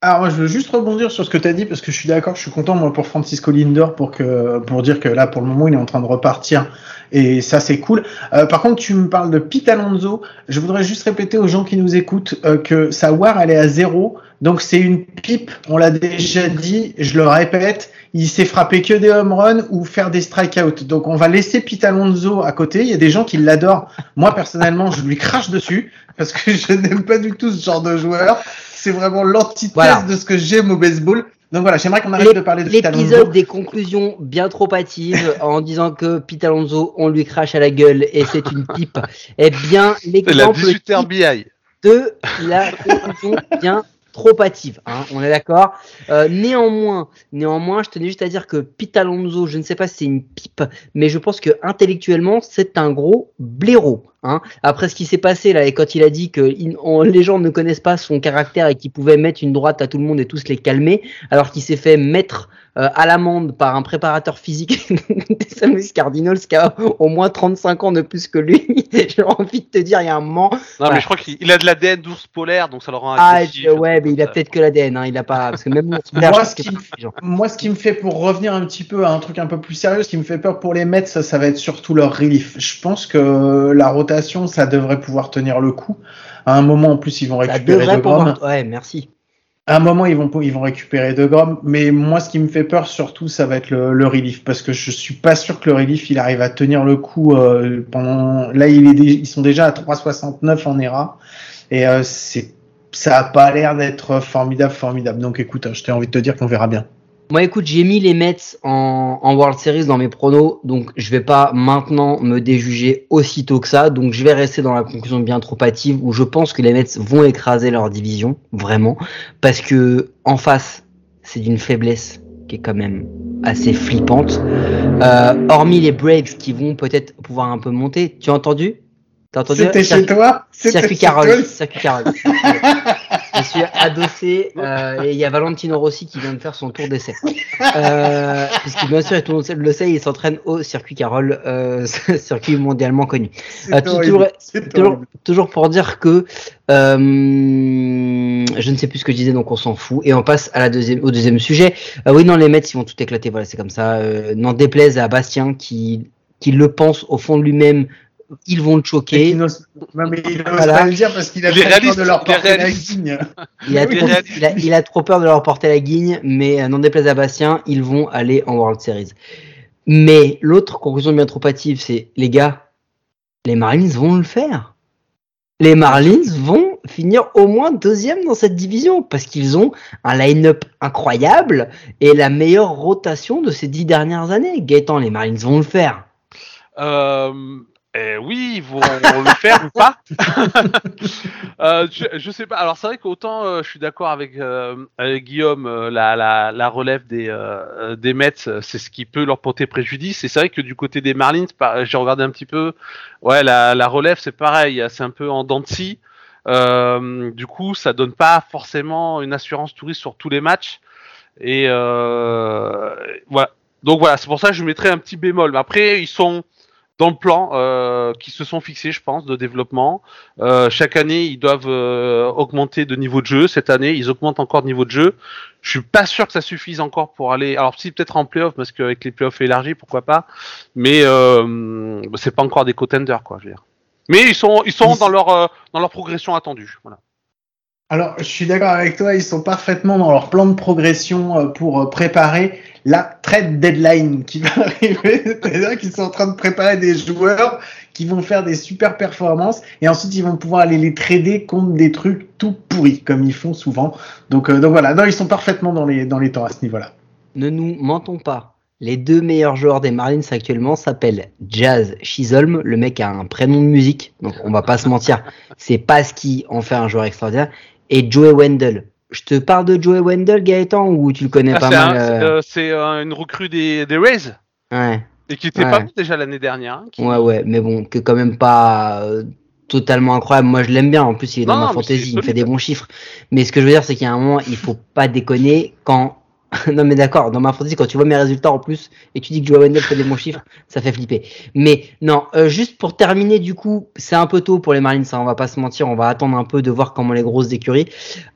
Alors moi je veux juste rebondir sur ce que tu as dit parce que je suis d'accord, je suis content moi pour Francisco Lindor pour que pour dire que là pour le moment il est en train de repartir et ça c'est cool. Euh, par contre tu me parles de Pete Alonso, je voudrais juste répéter aux gens qui nous écoutent euh, que sa WAR elle est à zéro, donc c'est une pipe, on l'a déjà dit, je le répète, il sait frapper que des home runs ou faire des strikeouts. Donc on va laisser Pete Alonso à côté, il y a des gens qui l'adorent. Moi personnellement je lui crache dessus parce que <laughs> je n'aime pas du tout ce genre de joueur. C'est vraiment l'antithèse Voilà. de ce que j'aime au baseball. Donc voilà, j'aimerais qu'on arrête de parler de Pete. L'épisode des conclusions bien trop hâtives <laughs> en disant que Pete Alonso, on lui crache à la gueule et c'est une pipe, est bien l'exemple 18 type RBI. de la conclusion bien trop hâtive. Hein, on est d'accord. Euh, néanmoins, néanmoins, je tenais juste à dire que Pete Alonso, je ne sais pas si c'est une pipe, mais je pense que intellectuellement, c'est un gros blaireau. Hein. Après ce qui s'est passé là, et quand il a dit que les gens ne connaissent pas son caractère et qu'il pouvait mettre une droite à tout le monde et tous les calmer, alors qu'il s'est fait mettre euh, à l'amende par un préparateur physique <laughs> des San Luis Cardinals qui a au moins 35 ans de plus que lui. <laughs> J'ai envie de te dire, il y a un moment, Non, Voilà. mais je crois qu'il il a de l'ADN d'ours polaire, donc ça leur rend ah, agressif, je- ouais, mais il a peut-être que l'ADN, hein, il a pas, parce que même l'ours <laughs> Moi, ce qui. Moi, ce qui me fait, pour revenir un petit peu à un truc un peu plus sérieux, ce qui me fait peur pour les Mets, ça, ça va être surtout leur relief. Je pense que la rotation, ça devrait pouvoir tenir le coup. À un moment, en plus, ils vont récupérer de pouvoir. Ouais, merci. Un moment, ils vont, ils vont récupérer de Grom. Mais moi, ce qui me fait peur, surtout, ça va être le, relief. Parce que je suis pas sûr que le relief, il arrive à tenir le coup euh, pendant. Là, il est ils sont déjà à 3,69 en ERA. Et euh, c'est ça a pas l'air d'être formidable, formidable. Donc écoute, je t'ai envie de te dire qu'on verra bien. Moi, écoute, j'ai mis les Mets en, en World Series dans mes pronos, donc je vais pas maintenant me déjuger aussitôt que ça. Donc je vais rester dans la conclusion bien trop hâtive où je pense que les Mets vont écraser leur division, vraiment, parce que en face, c'est d'une faiblesse qui est quand même assez flippante. Euh, hormis les Braves qui vont peut-être pouvoir un peu monter. Tu as entendu? T'as entendu? C'était chez toi? C'était Circuit chez toi? Carole. Circuit Carole. <laughs> Je suis adossé euh, et il y a Valentino Rossi qui vient de faire son tour d'essai. Euh, puisque bien sûr, tout le monde le sait, il s'entraîne au Circuit Carole, euh, <laughs> circuit mondialement connu. Euh, toujours- Toujours, pour dire que euh, je ne sais plus ce que je disais, donc on s'en fout. Et on passe à la deuxième, au deuxième sujet. Euh, oui, non, les Mets, ils vont tout éclater. Voilà, c'est comme ça. Euh, N'en déplaise à Bastien qui, qui le pense au fond de lui-même ils vont qu'il choquer. Non, mais il n'ose Voilà. pas le dire parce qu'il a trop peur de leur porter la guigne. Il a, <laughs> trop, réaliste. il, a, il a trop peur de leur porter la guigne, mais euh, n'en déplaise à Bastien, ils vont aller en World Series. Mais l'autre conclusion bien trop hâtive, c'est les gars, les Marlins vont le faire. Les Marlins vont finir au moins deuxième dans cette division parce qu'ils ont un line-up incroyable et la meilleure rotation de ces dix dernières années. Gaëtan, les Marlins vont le faire. Euh, eh oui, ils vont le faire ou pas <laughs> euh, je, je sais pas. Alors c'est vrai qu'autant euh, je suis d'accord avec, euh, avec Guillaume, la, la, relève des, des Mets, c'est ce qui peut leur porter préjudice. Et c'est vrai que du côté des Marlins, j'ai regardé un petit peu. Ouais, la, la relève c'est pareil, c'est un peu en dents de du coup, ça donne pas forcément une assurance touriste sur tous les matchs. Et voilà. Donc voilà, c'est pour ça que je mettrais un petit bémol. Mais après, ils sont dans le plan euh, qui se sont fixés, je pense, de développement. Euh, chaque année, ils doivent euh, augmenter de niveau de jeu. Cette année, ils augmentent encore de niveau de jeu. Je suis pas sûr que ça suffise encore pour aller. Alors si peut-être en playoff, parce qu'avec les playoffs élargis, pourquoi pas. Mais euh, c'est pas encore des contenders, quoi. Je veux dire. Mais ils sont, ils sont dans leur, euh, dans leur progression attendue. Voilà. Alors, je suis d'accord avec toi, ils sont parfaitement dans leur plan de progression euh, pour euh, préparer la trade deadline qui va <laughs> arriver. C'est-à-dire qu'ils sont en train de préparer des joueurs qui vont faire des super performances et ensuite ils vont pouvoir aller les trader contre des trucs tout pourris comme ils font souvent. Donc, euh, donc voilà, non, ils sont parfaitement dans les, dans les temps à ce niveau-là. Ne nous mentons pas. Les deux meilleurs joueurs des Marlins actuellement s'appellent Jazz Chisholm. Le mec a un prénom de musique, donc on va pas se mentir. C'est pas ce qui en fait un joueur extraordinaire. Et Joey Wendell. Je te parle de Joey Wendell, Gaëtan, ou tu le connais Ah, pas mal un- c'est euh, euh, euh, une recrue des, des Rays Ouais, et qui était Ouais. pas déjà l'année dernière. hein, qui- ouais, ouais, mais bon, que quand même pas euh, totalement incroyable. Moi, je l'aime bien. En plus, il est dans ma c'est il me fait des bons chiffres. Mais ce que je veux dire, c'est qu'il y a un moment, il faut pas déconner quand. <laughs> non, mais d'accord, dans ma fantasy, quand tu vois mes résultats en plus et tu dis que Joe Wendell fait des bons chiffres, ça fait flipper. Mais non, euh, juste pour terminer, du coup, c'est un peu tôt pour les Marines, ça, on va pas se mentir, on va attendre un peu de voir comment les grosses écuries.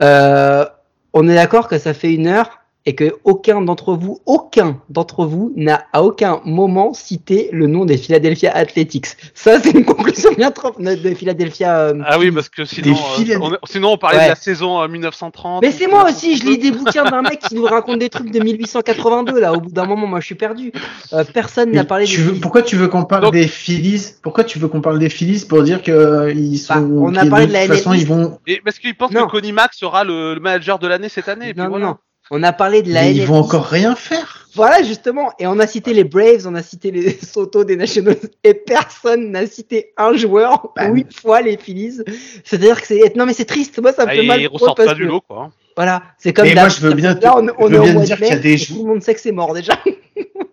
Euh, on est d'accord que ça fait une heure et que aucun d'entre vous, aucun d'entre vous n'a à aucun moment cité le nom des Philadelphia Athletics. Ça, c'est une conclusion bien trop de Philadelphia. euh, Ah oui, parce que sinon, euh, on, sinon on parlait Ouais. de la saison euh, 1930. Mais ou c'est moi 1932. aussi, je lis des bouquins d'un mec qui nous raconte des trucs de 1882 là. Au bout d'un moment, moi, je suis perdu. Euh, personne n'a Mais parlé tu des veux, Phillies. pourquoi tu veux qu'on parle Donc- des Phillies? Pourquoi tu veux qu'on parle des Phillies pour dire que euh, ils sont Bah, on a parlé de de la toute façon ils vont Et parce qu'ils pensent Non. que Connie Mack sera le, le manager de l'année cette année. Et puis Non, voilà. non, On a parlé de la mais ils vont encore rien faire. Voilà, justement. Et on a cité les Braves, on a cité les <laughs> Soto des Nationals, et personne n'a cité un joueur Bah, ou une fois les Phillies. C'est-à-dire que c'est, non mais c'est triste. Moi, ça me Ah, fait mal. ils ressortent pas du lot, quoi. Voilà, c'est comme Mais moi, je veux bien te- Là, on, on je est veux au bien mois dire qu'il y a des Tout le monde sait que c'est mort déjà. <laughs>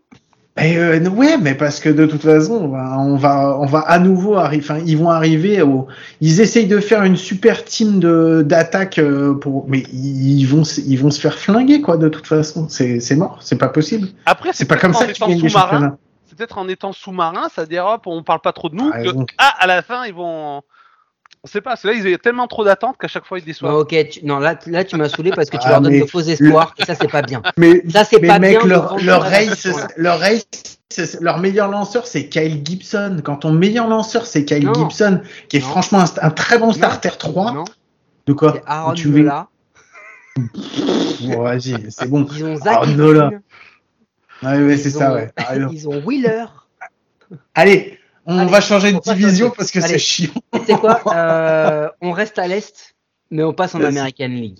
Euh, ouais, mais parce que de toute façon, on va, on va, on va à nouveau arriver. Enfin, ils vont arriver au. Ils essayent de faire une super team de d'attaque euh, pour, mais ils vont, se- ils vont se faire flinguer quoi. De toute façon, c'est, c'est mort, c'est pas possible. Après, C'est pas comme ça que tu gagnes des championnats. C'est peut-être en étant sous-marin, c'est-à-dire hop, on parle pas trop de nous. Que, ah, à la fin, ils vont. On sait pas, c'est là, ils avaient tellement trop d'attentes qu'à chaque fois, ils déçoivent. Bon, ok, tu- non, là, là, tu m'as saoulé parce que tu Ah, leur donnes mais de faux espoirs, et ça, c'est pas bien. Mais, Ça, c'est pas mec, bien. leur, leur race, là. leur race, c'est- leur meilleur lanceur, c'est Kyle Gibson. Quand ton meilleur lanceur, c'est Kyle Non. Gibson, qui est Non. franchement un, un très bon starter 3. Non, De quoi Aaron Tu veux- Nola. Bon, Vas-y, c'est bon. Ils ont Zach Aaron Nola. Ouais, ouais, c'est ça, ouais. raison. <laughs> Ils ont Wheeler. Allez, on Allez, va changer de division parce que c'est chiant. Tu sais quoi <laughs> euh, On reste à l'Est, mais on passe en Yes. American League.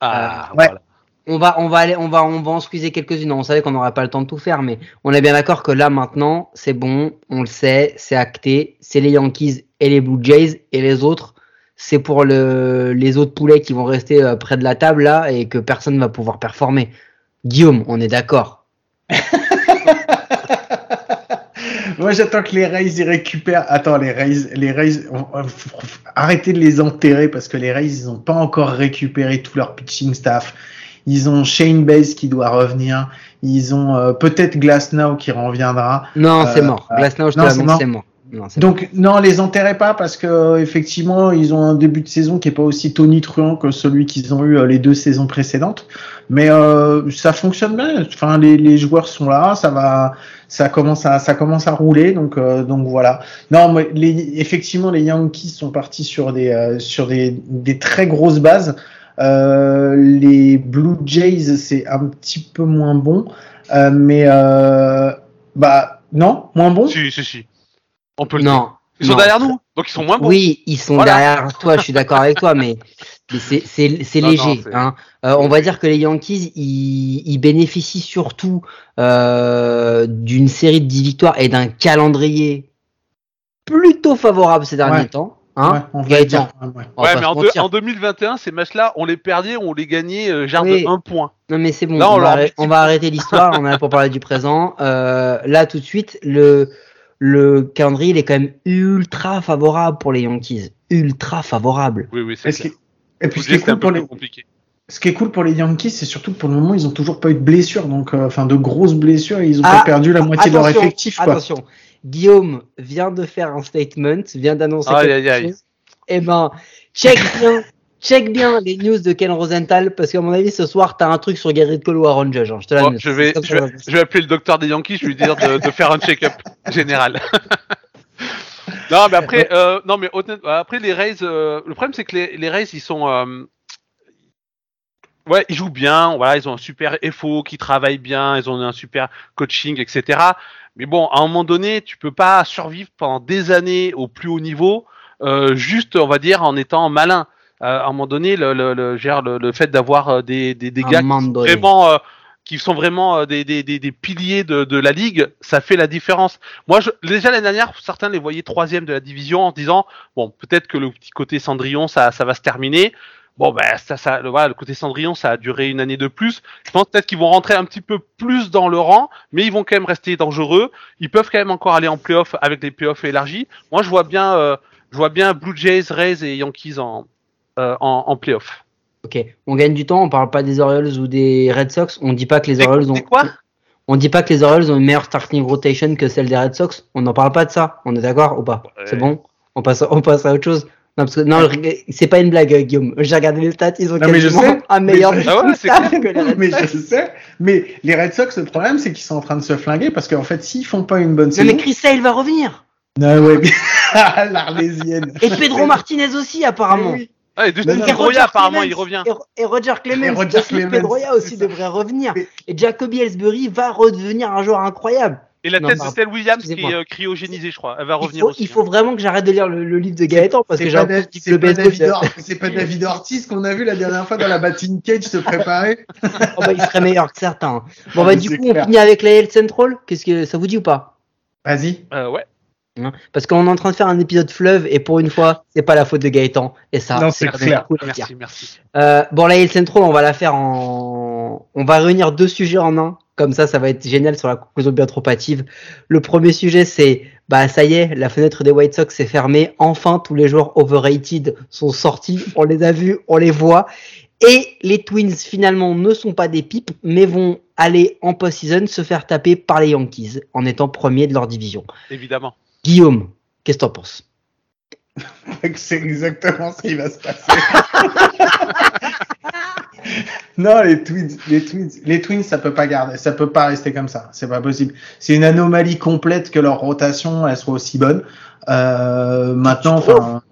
Ah, ouais. voilà. On va, on va aller, on va, on va en squeezer quelques-unes. On savait qu'on n'aurait pas le temps de tout faire, mais on est bien d'accord que là maintenant, c'est bon, on le sait, c'est acté, c'est les Yankees et les Blue Jays et les autres, c'est pour le, les autres poulets qui vont rester euh, près de la table là et que personne va pouvoir performer. Guillaume, on est d'accord. <laughs> Moi, j'attends que les Rays y récupèrent. Attends, les Rays, les Rays, arrêtez de les enterrer parce que les Rays, ils n'ont pas encore récupéré tout leur pitching staff. Ils ont Shane Bass qui doit revenir. Ils ont euh, peut-être Glasnow qui reviendra. Non, Euh, c'est mort. euh, Glasnow, je te l'annonce, c'est mort. Non, Donc non, les enterrez pas parce que euh, effectivement, ils ont un début de saison qui est pas aussi tonitruant que celui qu'ils ont eu euh, les deux saisons précédentes. Mais euh, ça fonctionne bien. Enfin, les, les joueurs sont là, ça va, ça commence à, ça commence à rouler. Donc euh, donc voilà. Non, mais les, effectivement, les Yankees sont partis sur des euh, sur des, des très grosses bases. Euh, les Blue Jays, c'est un petit peu moins bon, Euh, mais euh, bah non, moins bon. Si, si, si. On peut le dire. Non. Ils sont non. derrière nous, donc ils sont moins bons. Oui, ils sont Voilà. derrière toi, je suis d'accord avec toi, mais, <laughs> mais c'est- léger. non, hein. Euh, on va dire que les Yankees, ils, ils bénéficient surtout euh, d'une série de 10 victoires et d'un calendrier plutôt favorable ces derniers Ouais. temps. Hein Ouais, on va dire. Ouais, ouais. on va Ouais, pas mais se en, deux- mentir. en 2021, ces matchs-là, on les perdait, on les gagnait, euh, genre Oui. de 1 point. Non mais c'est bon, Là, on on, va, arrêter- on va arrêter l'histoire, on est là pour parler du présent. Euh, là tout de suite, le, le calendrier il est quand même ultra favorable pour les Yankees. Ultra favorable. Oui, oui, c'est Et, ce et puis ce qui est cool peu pour les, compliqué. ce qui est cool pour les Yankees, c'est surtout que pour le moment, ils ont toujours pas eu de blessures, donc euh, enfin de grosses blessures, et ils ont Ah, pas perdu la moitié de leur Attention, effectif. Quoi. Attention, Guillaume vient de faire un statement, vient d'annoncer Aïe, quelque aïe, aïe. chose. Eh ben, check <laughs> bien, check bien les news de Ken Rosenthal, parce qu'à mon avis, ce soir, t'as un truc sur Garrett Cole ou Aaron Judge. hein, je te Bon, l'annonce. je, vais, C'est comme je, ça, vais, je vais appeler le docteur des Yankees, je vais lui dire de, de faire un check-up général. <laughs> non, mais après, euh, non, mais après les Rays, euh, le problème c'est que les, les Rays, ils sont, euh, ouais, ils jouent bien, voilà, ils ont un super FO qui travaille bien, ils ont un super coaching, etc. Mais bon, à un moment donné, tu peux pas survivre pendant des années au plus haut niveau, euh, juste, on va dire, en étant malin. Euh, à un moment donné, le, le, le, le, le fait d'avoir euh, des, des, des gars qui sont vraiment euh, qui sont vraiment des, des, des, des piliers de, de la ligue, ça fait la différence. Moi, je, déjà l'année dernière, certains les voyaient troisième de la division en se disant bon, peut-être que le petit côté Cendrillon, ça, ça va se terminer. Bon, ben ça, ça, le, voilà, le côté Cendrillon, ça a duré une année de plus. Je pense peut-être qu'ils vont rentrer un petit peu plus dans le rang, mais ils vont quand même rester dangereux. Ils peuvent quand même encore aller en playoff avec les playoffs élargis. Moi, je vois bien, euh, je vois bien Blue Jays, Rays et Yankees en, en, en playoff. Ok, on gagne du temps, on parle pas des Orioles ou des Red Sox, on dit pas que les Orioles ont. c'est quoi On dit pas que les Orioles ont une meilleure starting rotation que celle des Red Sox. On n'en parle pas de ça. On est d'accord ou pas Ouais. C'est bon on passe, on passe à autre chose. Non, parce que non, c'est pas une blague, euh, Guillaume. J'ai regardé les stats, ils ont Non, mais je sais. un meilleur Mais je- Ah ouais, que les Red mais Sox. je sais. Mais les Red Sox, le problème, c'est qu'ils sont en train de se flinguer parce qu'en fait, s'ils font pas une bonne Non, saison. mais Chris Sale va revenir. Ah ouais, mais- <laughs> l'Arlésienne. Et Pedro Martinez aussi, apparemment. Oui. Ah, et Dustin Non, non, Et Pedroia, Roger apparemment, Clemens. il revient. Et, et Roger Clemens. Et Roger Clemens, Pedroia aussi devrait revenir. Mais- Et Jacoby Ellsbury va redevenir un joueur incroyable. Et la Non, tête de. Stell Williams qui est euh, cryogénisée, je crois. Elle va Il revenir faut, aussi. il faut vraiment que j'arrête de lire le, le livre de Gaëtan parce que C'est j'ai un c'est pas. David pas <laughs> Ortiz qu'on a vu la dernière fois dans la batting cage se préparer. Oh bah, il serait meilleur que certains. <laughs> Bon Ah, bah du coup on clair. finit avec la L Central. Qu'est-ce que ça vous dit ou pas? Vas-y. Euh, ouais. Hein Parce qu'on est en train de faire un épisode fleuve et pour une fois c'est pas la faute de Gaëtan et ça c'est clair. cool. Merci, merci. Euh, bon la Central on va la faire en, on va réunir deux sujets en un. Comme ça ça va être génial sur la conclusion bien trop hâtive. Le premier sujet c'est bah ça y est la fenêtre des White Sox s'est fermée. Enfin tous les joueurs overrated sont sortis. On les a vus, on les voit. Et les Twins finalement ne sont pas des pipes, mais vont aller en post-season se faire taper par les Yankees en étant premiers de leur division. Évidemment. Guillaume, qu'est-ce que t'en penses? <laughs> C'est exactement ce qui va se passer. <laughs> non, les Twins, les Twins, les Twins, ça peut pas garder, ça peut pas rester comme ça. C'est pas possible. C'est une anomalie complète que leur rotation elle soit aussi bonne. Euh, maintenant, enfin,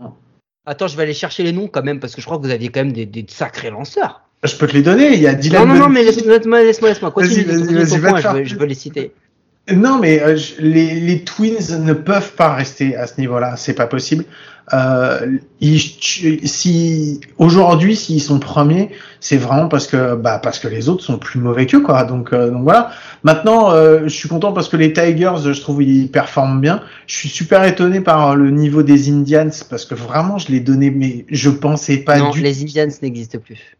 Attends, je vais aller chercher les noms quand même parce que je crois que vous aviez quand même des, des sacrés lanceurs. je peux te les donner. Il y a Dylan. Non, non, non, mais laisse- laisse-moi, laisse-moi, laisse-moi. Continue, Vas-y, vas-y, vas-y, veux, je veux les citer. Non, mais euh, je- les, les Twins ne peuvent pas rester à ce niveau-là. C'est pas possible. Euh, ils- si aujourd'hui, s'ils sont premiers, c'est vraiment parce que bah parce que les autres sont plus mauvais qu'eux, quoi. Donc, euh, donc voilà. Maintenant, euh, je suis content parce que les Tigers, je trouve, ils performent bien. Je suis super étonné par le niveau des Indians parce que vraiment, je les donnais, mais je pensais pas non, du les Indians n'existent plus.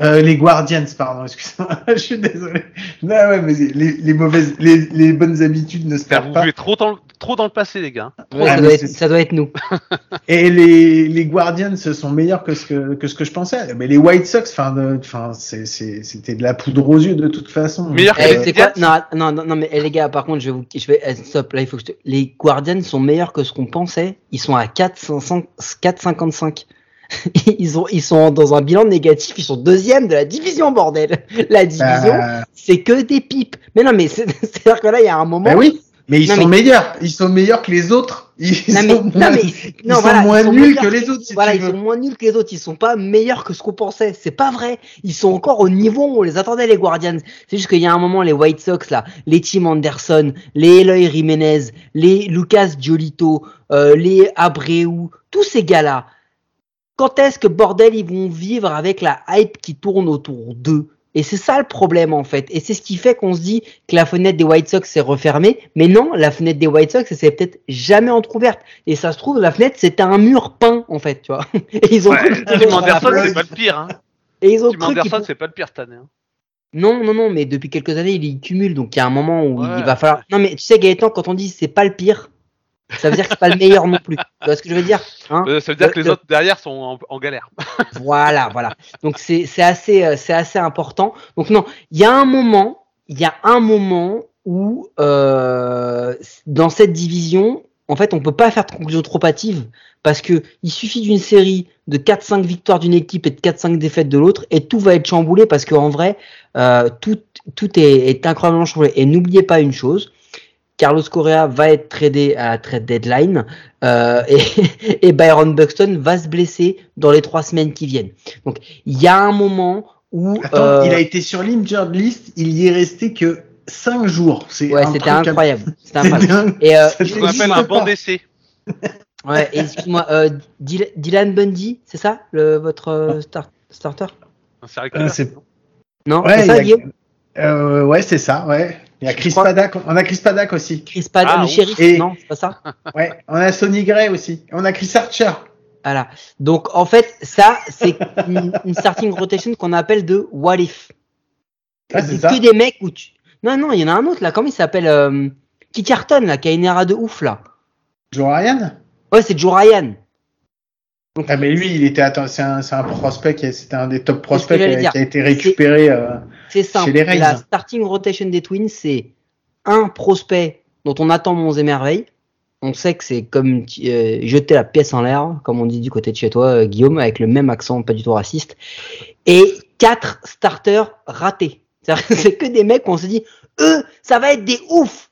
Euh, les Guardians, pardon, excuse-moi, <laughs> je suis désolé. Non, ouais, mais les, les mauvaises, les, les bonnes habitudes ne se perdent Vous pas. buvez trop, tant- trop dans le passé, les gars. Ouais, Ah, ça, doit être, ça doit être nous. <laughs> Et les, les Guardians sont meilleurs que ce que, que ce que je pensais. Mais les White Sox, enfin, c'était de la poudre aux yeux de toute façon. Meilleur que Eh, les quoi non, non, non, mais eh, les gars, par contre, je vais vous, je vais, eh, stop, là, il faut que je te- les Guardians sont meilleurs que ce qu'on pensait. Ils sont à 4,5 4,55. <laughs> Ils ont, ils sont dans un bilan négatif. Ils sont deuxième de la division, bordel. La division, Bah, c'est que des pipes. Mais non, mais c'est- <laughs> c'est-à-dire que là, il y a un moment. bah oui, mais ils Non, sont mais- meilleurs. Ils sont meilleurs que les autres. Ils Non, mais- sont non, moins, mais- ils non, sont voilà, moins ils sont nuls que les autres, si voilà, ils veux. sont moins nuls que les autres. Ils sont pas meilleurs que ce qu'on pensait. C'est pas vrai. Ils sont encore au niveau où on les attendait, les Guardians. C'est juste qu'il y a un moment, les White Sox, là, les Tim Anderson, les Eloy Jiménez, les Lucas Giolito, euh, les Abreu, tous ces gars-là. Quand est-ce que bordel ils vont vivre avec la hype qui tourne autour d'eux? Et c'est ça le problème en fait. Et c'est ce qui fait qu'on se dit que la fenêtre des White Sox s'est refermée. Mais non, la fenêtre des White Sox, s'est peut-être jamais entrouverte. Et ça se trouve, la fenêtre, c'était un mur peint en fait, tu vois. <laughs> Et ils ont cru pouvaient- Anderson, la c'est pas le pire. Hein. Et ils ont Tim cru Anderson, c'est pas le pire cette année. hein. Non, non, non, mais depuis quelques années, il y cumule. Donc il y a un moment où Ouais. il va falloir. Non, mais tu sais, Gaëtan, quand on dit c'est pas le pire, ça veut dire que c'est pas le meilleur non plus. Tu vois ce que je veux dire hein Euh, Ça veut dire Le- que les le- autres derrière sont en, en galère. <laughs> Voilà, voilà. Donc c'est c'est assez euh, c'est assez important. Donc non, il y a un moment, il y a un moment où euh, dans cette division, en fait, on peut pas faire de conclusion trop hâtive parce que il suffit d'une série de 4-5 victoires d'une équipe et de 4-5 défaites de l'autre et tout va être chamboulé parce qu'en vrai, euh, tout tout est, est incroyablement chamboulé. Et n'oubliez pas une chose. Carlos Correa va être tradé à la trade deadline euh, et, <laughs> et Byron Buxton va se blesser dans les trois semaines qui viennent. Donc il y a un moment où Attends, euh, il a été sur l'injured list, il y est resté que 5 jours. C'est ouais c'était incroyable, c'était C'est incroyable. Et euh, Ça Ce qu'on n'existe appelle un banc pas. d'essai. ouais, excuse-moi, euh, Dylan Bundy, c'est ça le votre star- starter? C'est vrai que- Euh, c'est- Non, Ouais, c'est ça a- Guillaume? euh, ouais, c'est ça, ouais. Il y a Chris crois- Paddock, on a Chris Paddock aussi. Chris Pad, Ah, le shérif Et- Non, c'est pas ça. Ouais, on a Sonny Gray aussi. On a Chris Archer. Voilà. Donc en fait, ça c'est une, une starting rotation qu'on appelle de what if. Ah, c'est que des mecs où tu. Non, non, il y en a un autre là. Comment il s'appelle euh, Qui cartonne là, qui a une era de ouf là. Joe Ryan? Ouais, c'est Joe Ryan. Donc, Ah, mais lui, il était, attends, c'est un, prospect, c'était un des top prospects qui a, dire. qui a été récupéré. euh, c'est simple. chez. La starting rotation des Twins, c'est un prospect dont on attend monts et merveilles. On sait que c'est comme euh, jeter la pièce en l'air, comme on dit du côté de chez toi, euh, Guillaume, avec le même accent pas du tout raciste. Et quatre starters ratés. C'est-à-dire que C'est que des mecs où on se dit, eux, ça va être des oufs.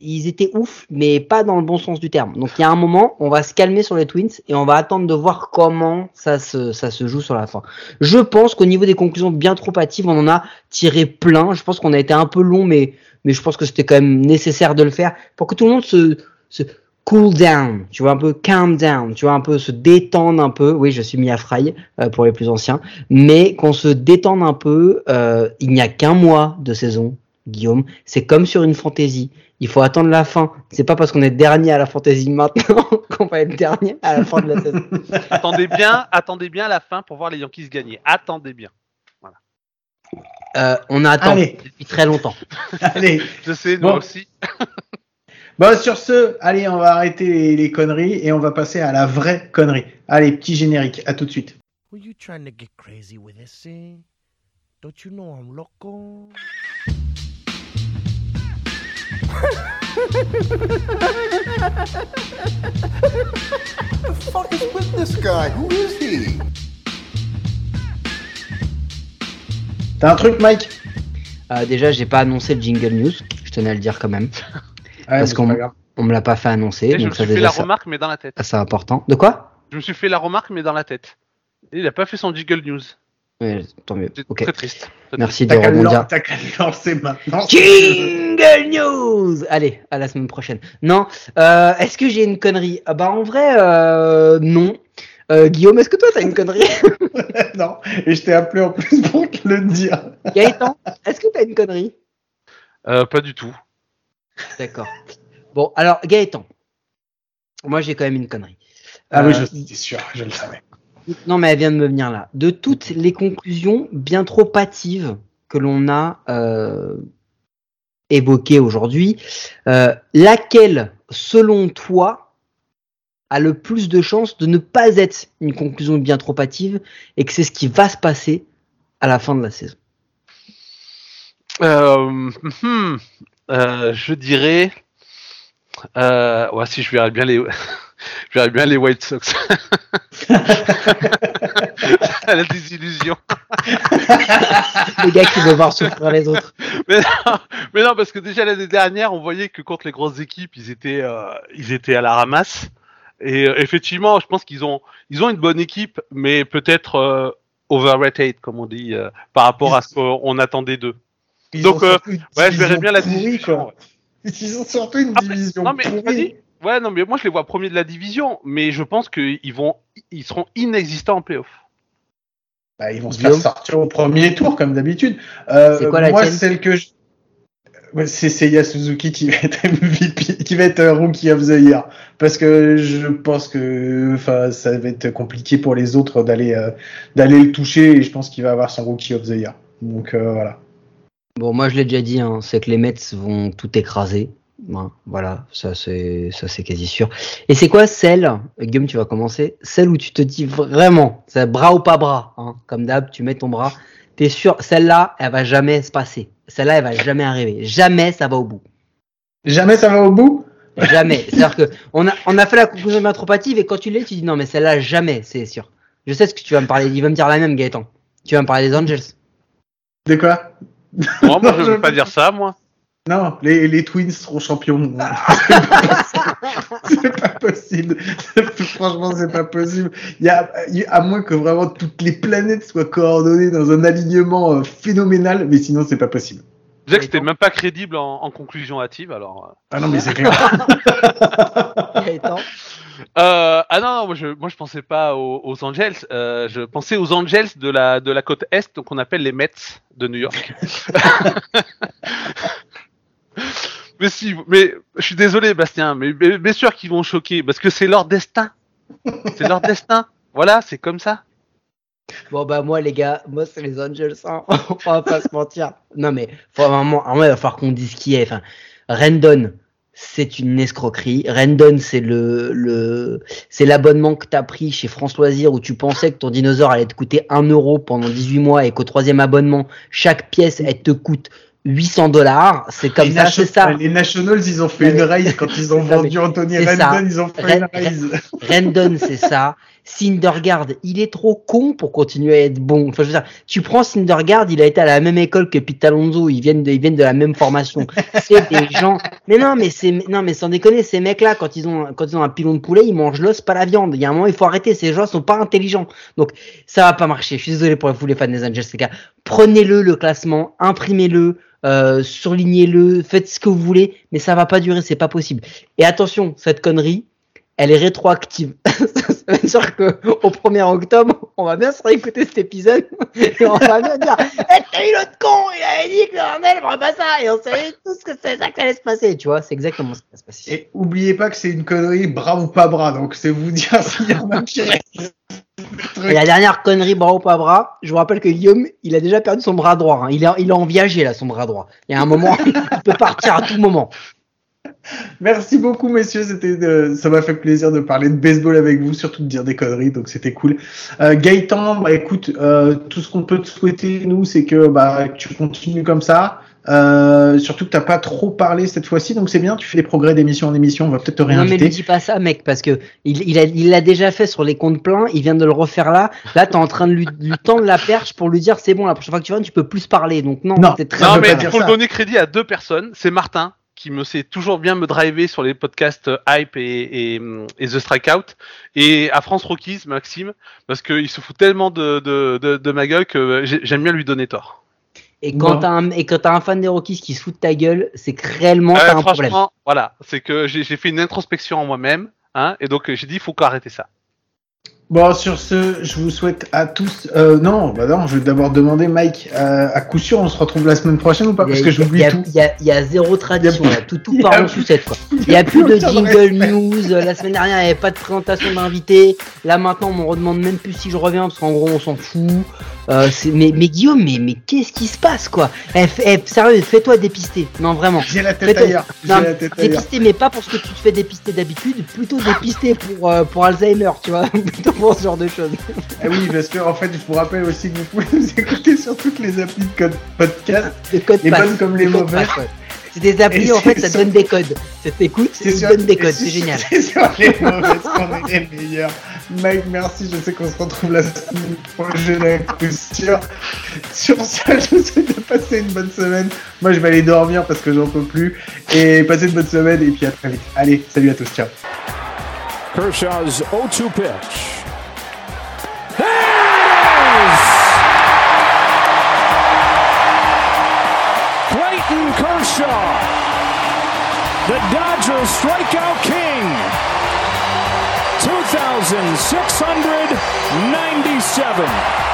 Ils étaient ouf, mais pas dans le bon sens du terme. Donc il y a un moment, on va se calmer sur les Twins et on va attendre de voir comment ça se, ça se joue sur la fin. Je pense qu'au niveau des conclusions bien trop hâtives, on en a tiré plein. Je pense qu'on a été un peu long, mais, mais je pense que c'était quand même nécessaire de le faire pour que tout le monde se, se cool down, tu vois, un peu calm down, tu vois, un peu se détendre un peu. Oui, je suis mis à fry euh, pour les plus anciens, mais qu'on se détende un peu. Euh, il n'y a qu'un mois de saison, Guillaume. C'est comme sur une fantaisie. Il faut attendre la fin. C'est pas parce qu'on est dernier à la fantaisie maintenant <laughs> qu'on va être dernier à la fin de la saison. <laughs> attendez bien, attendez bien la fin pour voir les Yankees gagner. Attendez bien. Euh, on attend Allez. depuis très longtemps. <laughs> Allez. Je sais, nous Bon. aussi. Bon, sur ce, allez, on va arrêter les, les conneries et on va passer à la vraie connerie. Allez, petit générique. À tout de suite. Were you trying to get crazy with this thing? Don't you know I'm loco? The fuck is with this guy? Who is he? T'as un truc, Mike? Euh, déjà, j'ai pas annoncé le jingle news. Je tenais à le dire quand même. <laughs> Ouais, Parce qu'on-. On me l'a pas fait annoncer, Et je me donc ça suis fait déjà la ça- remarque, mais dans la tête. c'est important. De quoi? Je me suis fait la remarque, mais dans la tête. Et il a pas fait son jiggle news. Ouais, Tant mieux. C'est Ok. très triste. Merci de rebondir. t'as qu'à le lancer maintenant. Jingle news. Allez, à la semaine prochaine. Non, euh, est-ce que j'ai une connerie? Ah Bah en vrai, euh, non. Euh, Guillaume, est-ce que toi t'as une connerie? <laughs> Non, et je t'ai appelé en plus pour te le dire. Gaëtan, est-ce que t'as une connerie? Euh, pas du tout. D'accord. Bon, alors Gaëtan, moi j'ai quand même une connerie. Ah oui, je suis sûr, je le savais. Non, mais elle vient de me venir là. De toutes les conclusions bien trop hâtives que l'on a euh, évoquées aujourd'hui, euh, laquelle, selon toi, a le plus de chances de ne pas être une conclusion bien trop hâtive et que c'est ce qui va se passer à la fin de la saison? Euh, hmm, je dirais. Si je verrais bien les, je verrais bien les White Sox. <laughs> la désillusion. Les gars qui veulent voir souffrir les autres. Mais non, mais non, parce que déjà l'année dernière, on voyait que contre les grosses équipes, ils étaient, euh, ils étaient à la ramasse. Et euh, effectivement, je pense qu'ils ont, ils ont une bonne équipe, mais peut-être euh, overrated, comme on dit, par rapport à ce qu'on attendait d'eux. Ils Donc, ouais, je verrais bien la division. Ils ont surtout une Ah, mais- division non mais. Ouais, non mais moi je les vois premiers de la division, mais je pense qu'ils vont, ils seront inexistants en playoff. Bah, ils vont se faire sortir au premier tour, comme d'habitude. Euh, C'est quoi la moi, celle que je... C'est Seiya Suzuki qui va être <laughs> MVP, qui va être euh, Rookie of the Year. Parce que je pense que enfin, ça va être compliqué pour les autres d'aller euh, d'aller le toucher et je pense qu'il va avoir son Rookie of the Year. Donc euh, voilà. Bon, moi je l'ai déjà dit, hein, c'est que les Mets vont tout écraser. Hein, voilà, ça c'est ça c'est quasi sûr. Et c'est quoi celle, Guillaume, tu vas commencer, celle où tu te dis vraiment, c'est bras ou pas bras, hein, comme d'hab, tu mets ton bras, t'es sûr, celle-là, elle va jamais se passer. Celle-là, elle va jamais arriver. Jamais ça va au bout. Jamais ça va au bout? Jamais. C'est-à-dire que on a, on a fait la conclusion métropative et quand tu l'es, tu dis non, mais celle-là, jamais, c'est sûr. Je sais ce que tu vas me parler. Il va me dire la même, Gaëtan. Tu vas me parler des Angels. De quoi? Moi, moi je Je- veux pas dire ça, moi. Non, les, les Twins seront champions. <laughs> c'est pas possible. <laughs> Franchement, c'est pas possible. Il y a, à moins que vraiment toutes les planètes soient coordonnées dans un alignement euh, phénoménal, mais sinon, c'est pas possible. Déjà que c'était même pas crédible en, en conclusion hâtive, alors. euh. Ah non, mais c'est clair. <laughs> Euh, ah non, non, moi je, moi je pensais pas aux, aux Angels, euh, je pensais aux Angels de la, de la côte est, donc on appelle les Mets de New York. Mais si, mais je suis désolé, Bastien, mais bien sûr qu'ils vont choquer, parce que c'est leur destin. C'est leur destin. <laughs> Voilà, c'est comme ça. Bon bah moi les gars, moi c'est les Angels, hein. <laughs> on va pas se mentir. Non mais faut vraiment, il va falloir qu'on dise qui est. Enfin, Rendon, c'est une escroquerie. Rendon, c'est le, le c'est l'abonnement que t'as pris chez France Loisirs où tu pensais que ton dinosaure allait te coûter 1 euro pendant 18 mois et qu'au troisième abonnement, chaque pièce elle te coûte 800 dollars. C'est comme les ça, c'est ça. Les Nationals, ils ont fait une raise quand ils ont <laughs> vendu Anthony. Rendon, ils ont fait une raise. Rendon, c'est ça. Syndergaard, il est trop con pour continuer à être bon. Enfin, je veux dire, tu prends Syndergaard, il a été à la même école que Pete Alonso, ils viennent de, ils viennent de la même formation. <laughs> C'est des gens. Mais non, mais c'est, non, mais sans déconner, ces mecs-là, quand ils ont, quand ils ont un pilon de poulet, ils mangent l'os, pas la viande. Il y a un moment, il faut arrêter. Ces gens sont pas intelligents. Donc, ça va pas marcher. Je suis désolé pour vous, les fans des Angels, les gars. Prenez-le, le classement, imprimez-le, euh, surlignez-le, faites ce que vous voulez, mais ça va pas durer, c'est pas possible. Et attention, cette connerie, elle est rétroactive. <laughs> ça veut dire que au 1er octobre, on va bien se réécouter cet épisode <laughs> et on va bien dire Eh, t'as eu l'autre con, il avait dit que le Randall ferait pas ça et on savait tous que c'est ça que ça allait se passer, tu vois, c'est exactement ce qui va se passer. Et oubliez pas que c'est une connerie, bras ou pas bras, donc c'est vous dire <laughs> s'il y en a qui restent. Et la dernière connerie, bras ou pas bras, je vous rappelle que Guillaume, il a déjà perdu son bras droit. hein. Il, est, il est en viager là, son bras droit. Il y a un moment, <laughs> il peut partir à tout moment. Merci beaucoup, messieurs. C'était, de- ça m'a fait plaisir de parler de baseball avec vous, surtout de dire des conneries, donc c'était cool. Euh, Gaëtan, bah écoute, euh, tout ce qu'on peut te souhaiter, nous, c'est que bah que tu continues comme ça. Euh, surtout que t'as pas trop parlé cette fois-ci, donc c'est bien. Tu fais des progrès d'émission en émission. On va peut-être te Non mais réinviter. lui dis pas ça mec parce que il, il a il l'a déjà fait sur les comptes pleins, il vient de le refaire là. Là t'es en train de lui, lui tendre la perche pour lui dire c'est bon la prochaine fois que tu viens tu peux plus parler donc non, Non. c'est très Non, mais il faut le donner crédit à deux personnes. C'est Martin, qui me sait toujours bien me driver sur les podcasts euh, Hype et, et, et The Strikeout. Et à France Rockies, Maxime, parce qu'il se fout tellement de, de, de, de ma gueule que j'ai- j'aime bien lui donner tort. Et quand t'as un et quand t'as un fan des Rockies qui se fout de ta gueule, c'est que réellement Euh, un problème. franchement, voilà, c'est que j'ai fait une introspection en moi-même. Hein, et donc euh, j'ai dit, il faut qu'arrêter ça. Bon, sur ce, je vous souhaite à tous. Euh, non, bah non, je vais d'abord demander, Mike. euh, à coup sûr, on se retrouve la semaine prochaine ou pas? Parce que j'oublie tout. Il y y a zéro tradition, y a- tout, tout part en plus- sucette quoi. Il y a plus de jingle news. euh, La semaine dernière, il n'y avait pas de présentation d'invités. Là maintenant, on me redemande même plus si je reviens parce qu'en gros, on s'en fout. Euh, c'est- mais, mais Guillaume, mais, mais qu'est-ce qui se passe quoi? Eh, eh, Sérieux, fais-toi dépister. Non, vraiment. J'ai la tête ailleurs. Non, la tête ailleurs. dépister, mais pas pour ce que tu te fais dépister d'habitude, plutôt dépister pour, euh, pour Alzheimer, tu vois, <laughs> ce genre de choses. Ah oui, parce que en fait, je vous rappelle aussi que vous pouvez nous écouter sur toutes les applis de code podcast. Les codes Les bonnes comme les mauvaises. ouais. C'est des applis, Et en fait, ça sur- donne des codes. Ça t'écoute, ça sur- donne des codes, c'est génial. C'est sur les mauvaises qu'on est les meilleurs. Mike, merci. Je sais qu'on se retrouve la semaine prochaine à coup sûr. Sur ce, je vous souhaite de passer une bonne semaine. Moi, je vais aller dormir parce que j'en peux plus. Et passez une bonne semaine et puis à très vite. Allez, salut à tous. Ciao. Kershaw's 0-2 pitch. Kershaw, the Dodgers strikeout king. 2,697.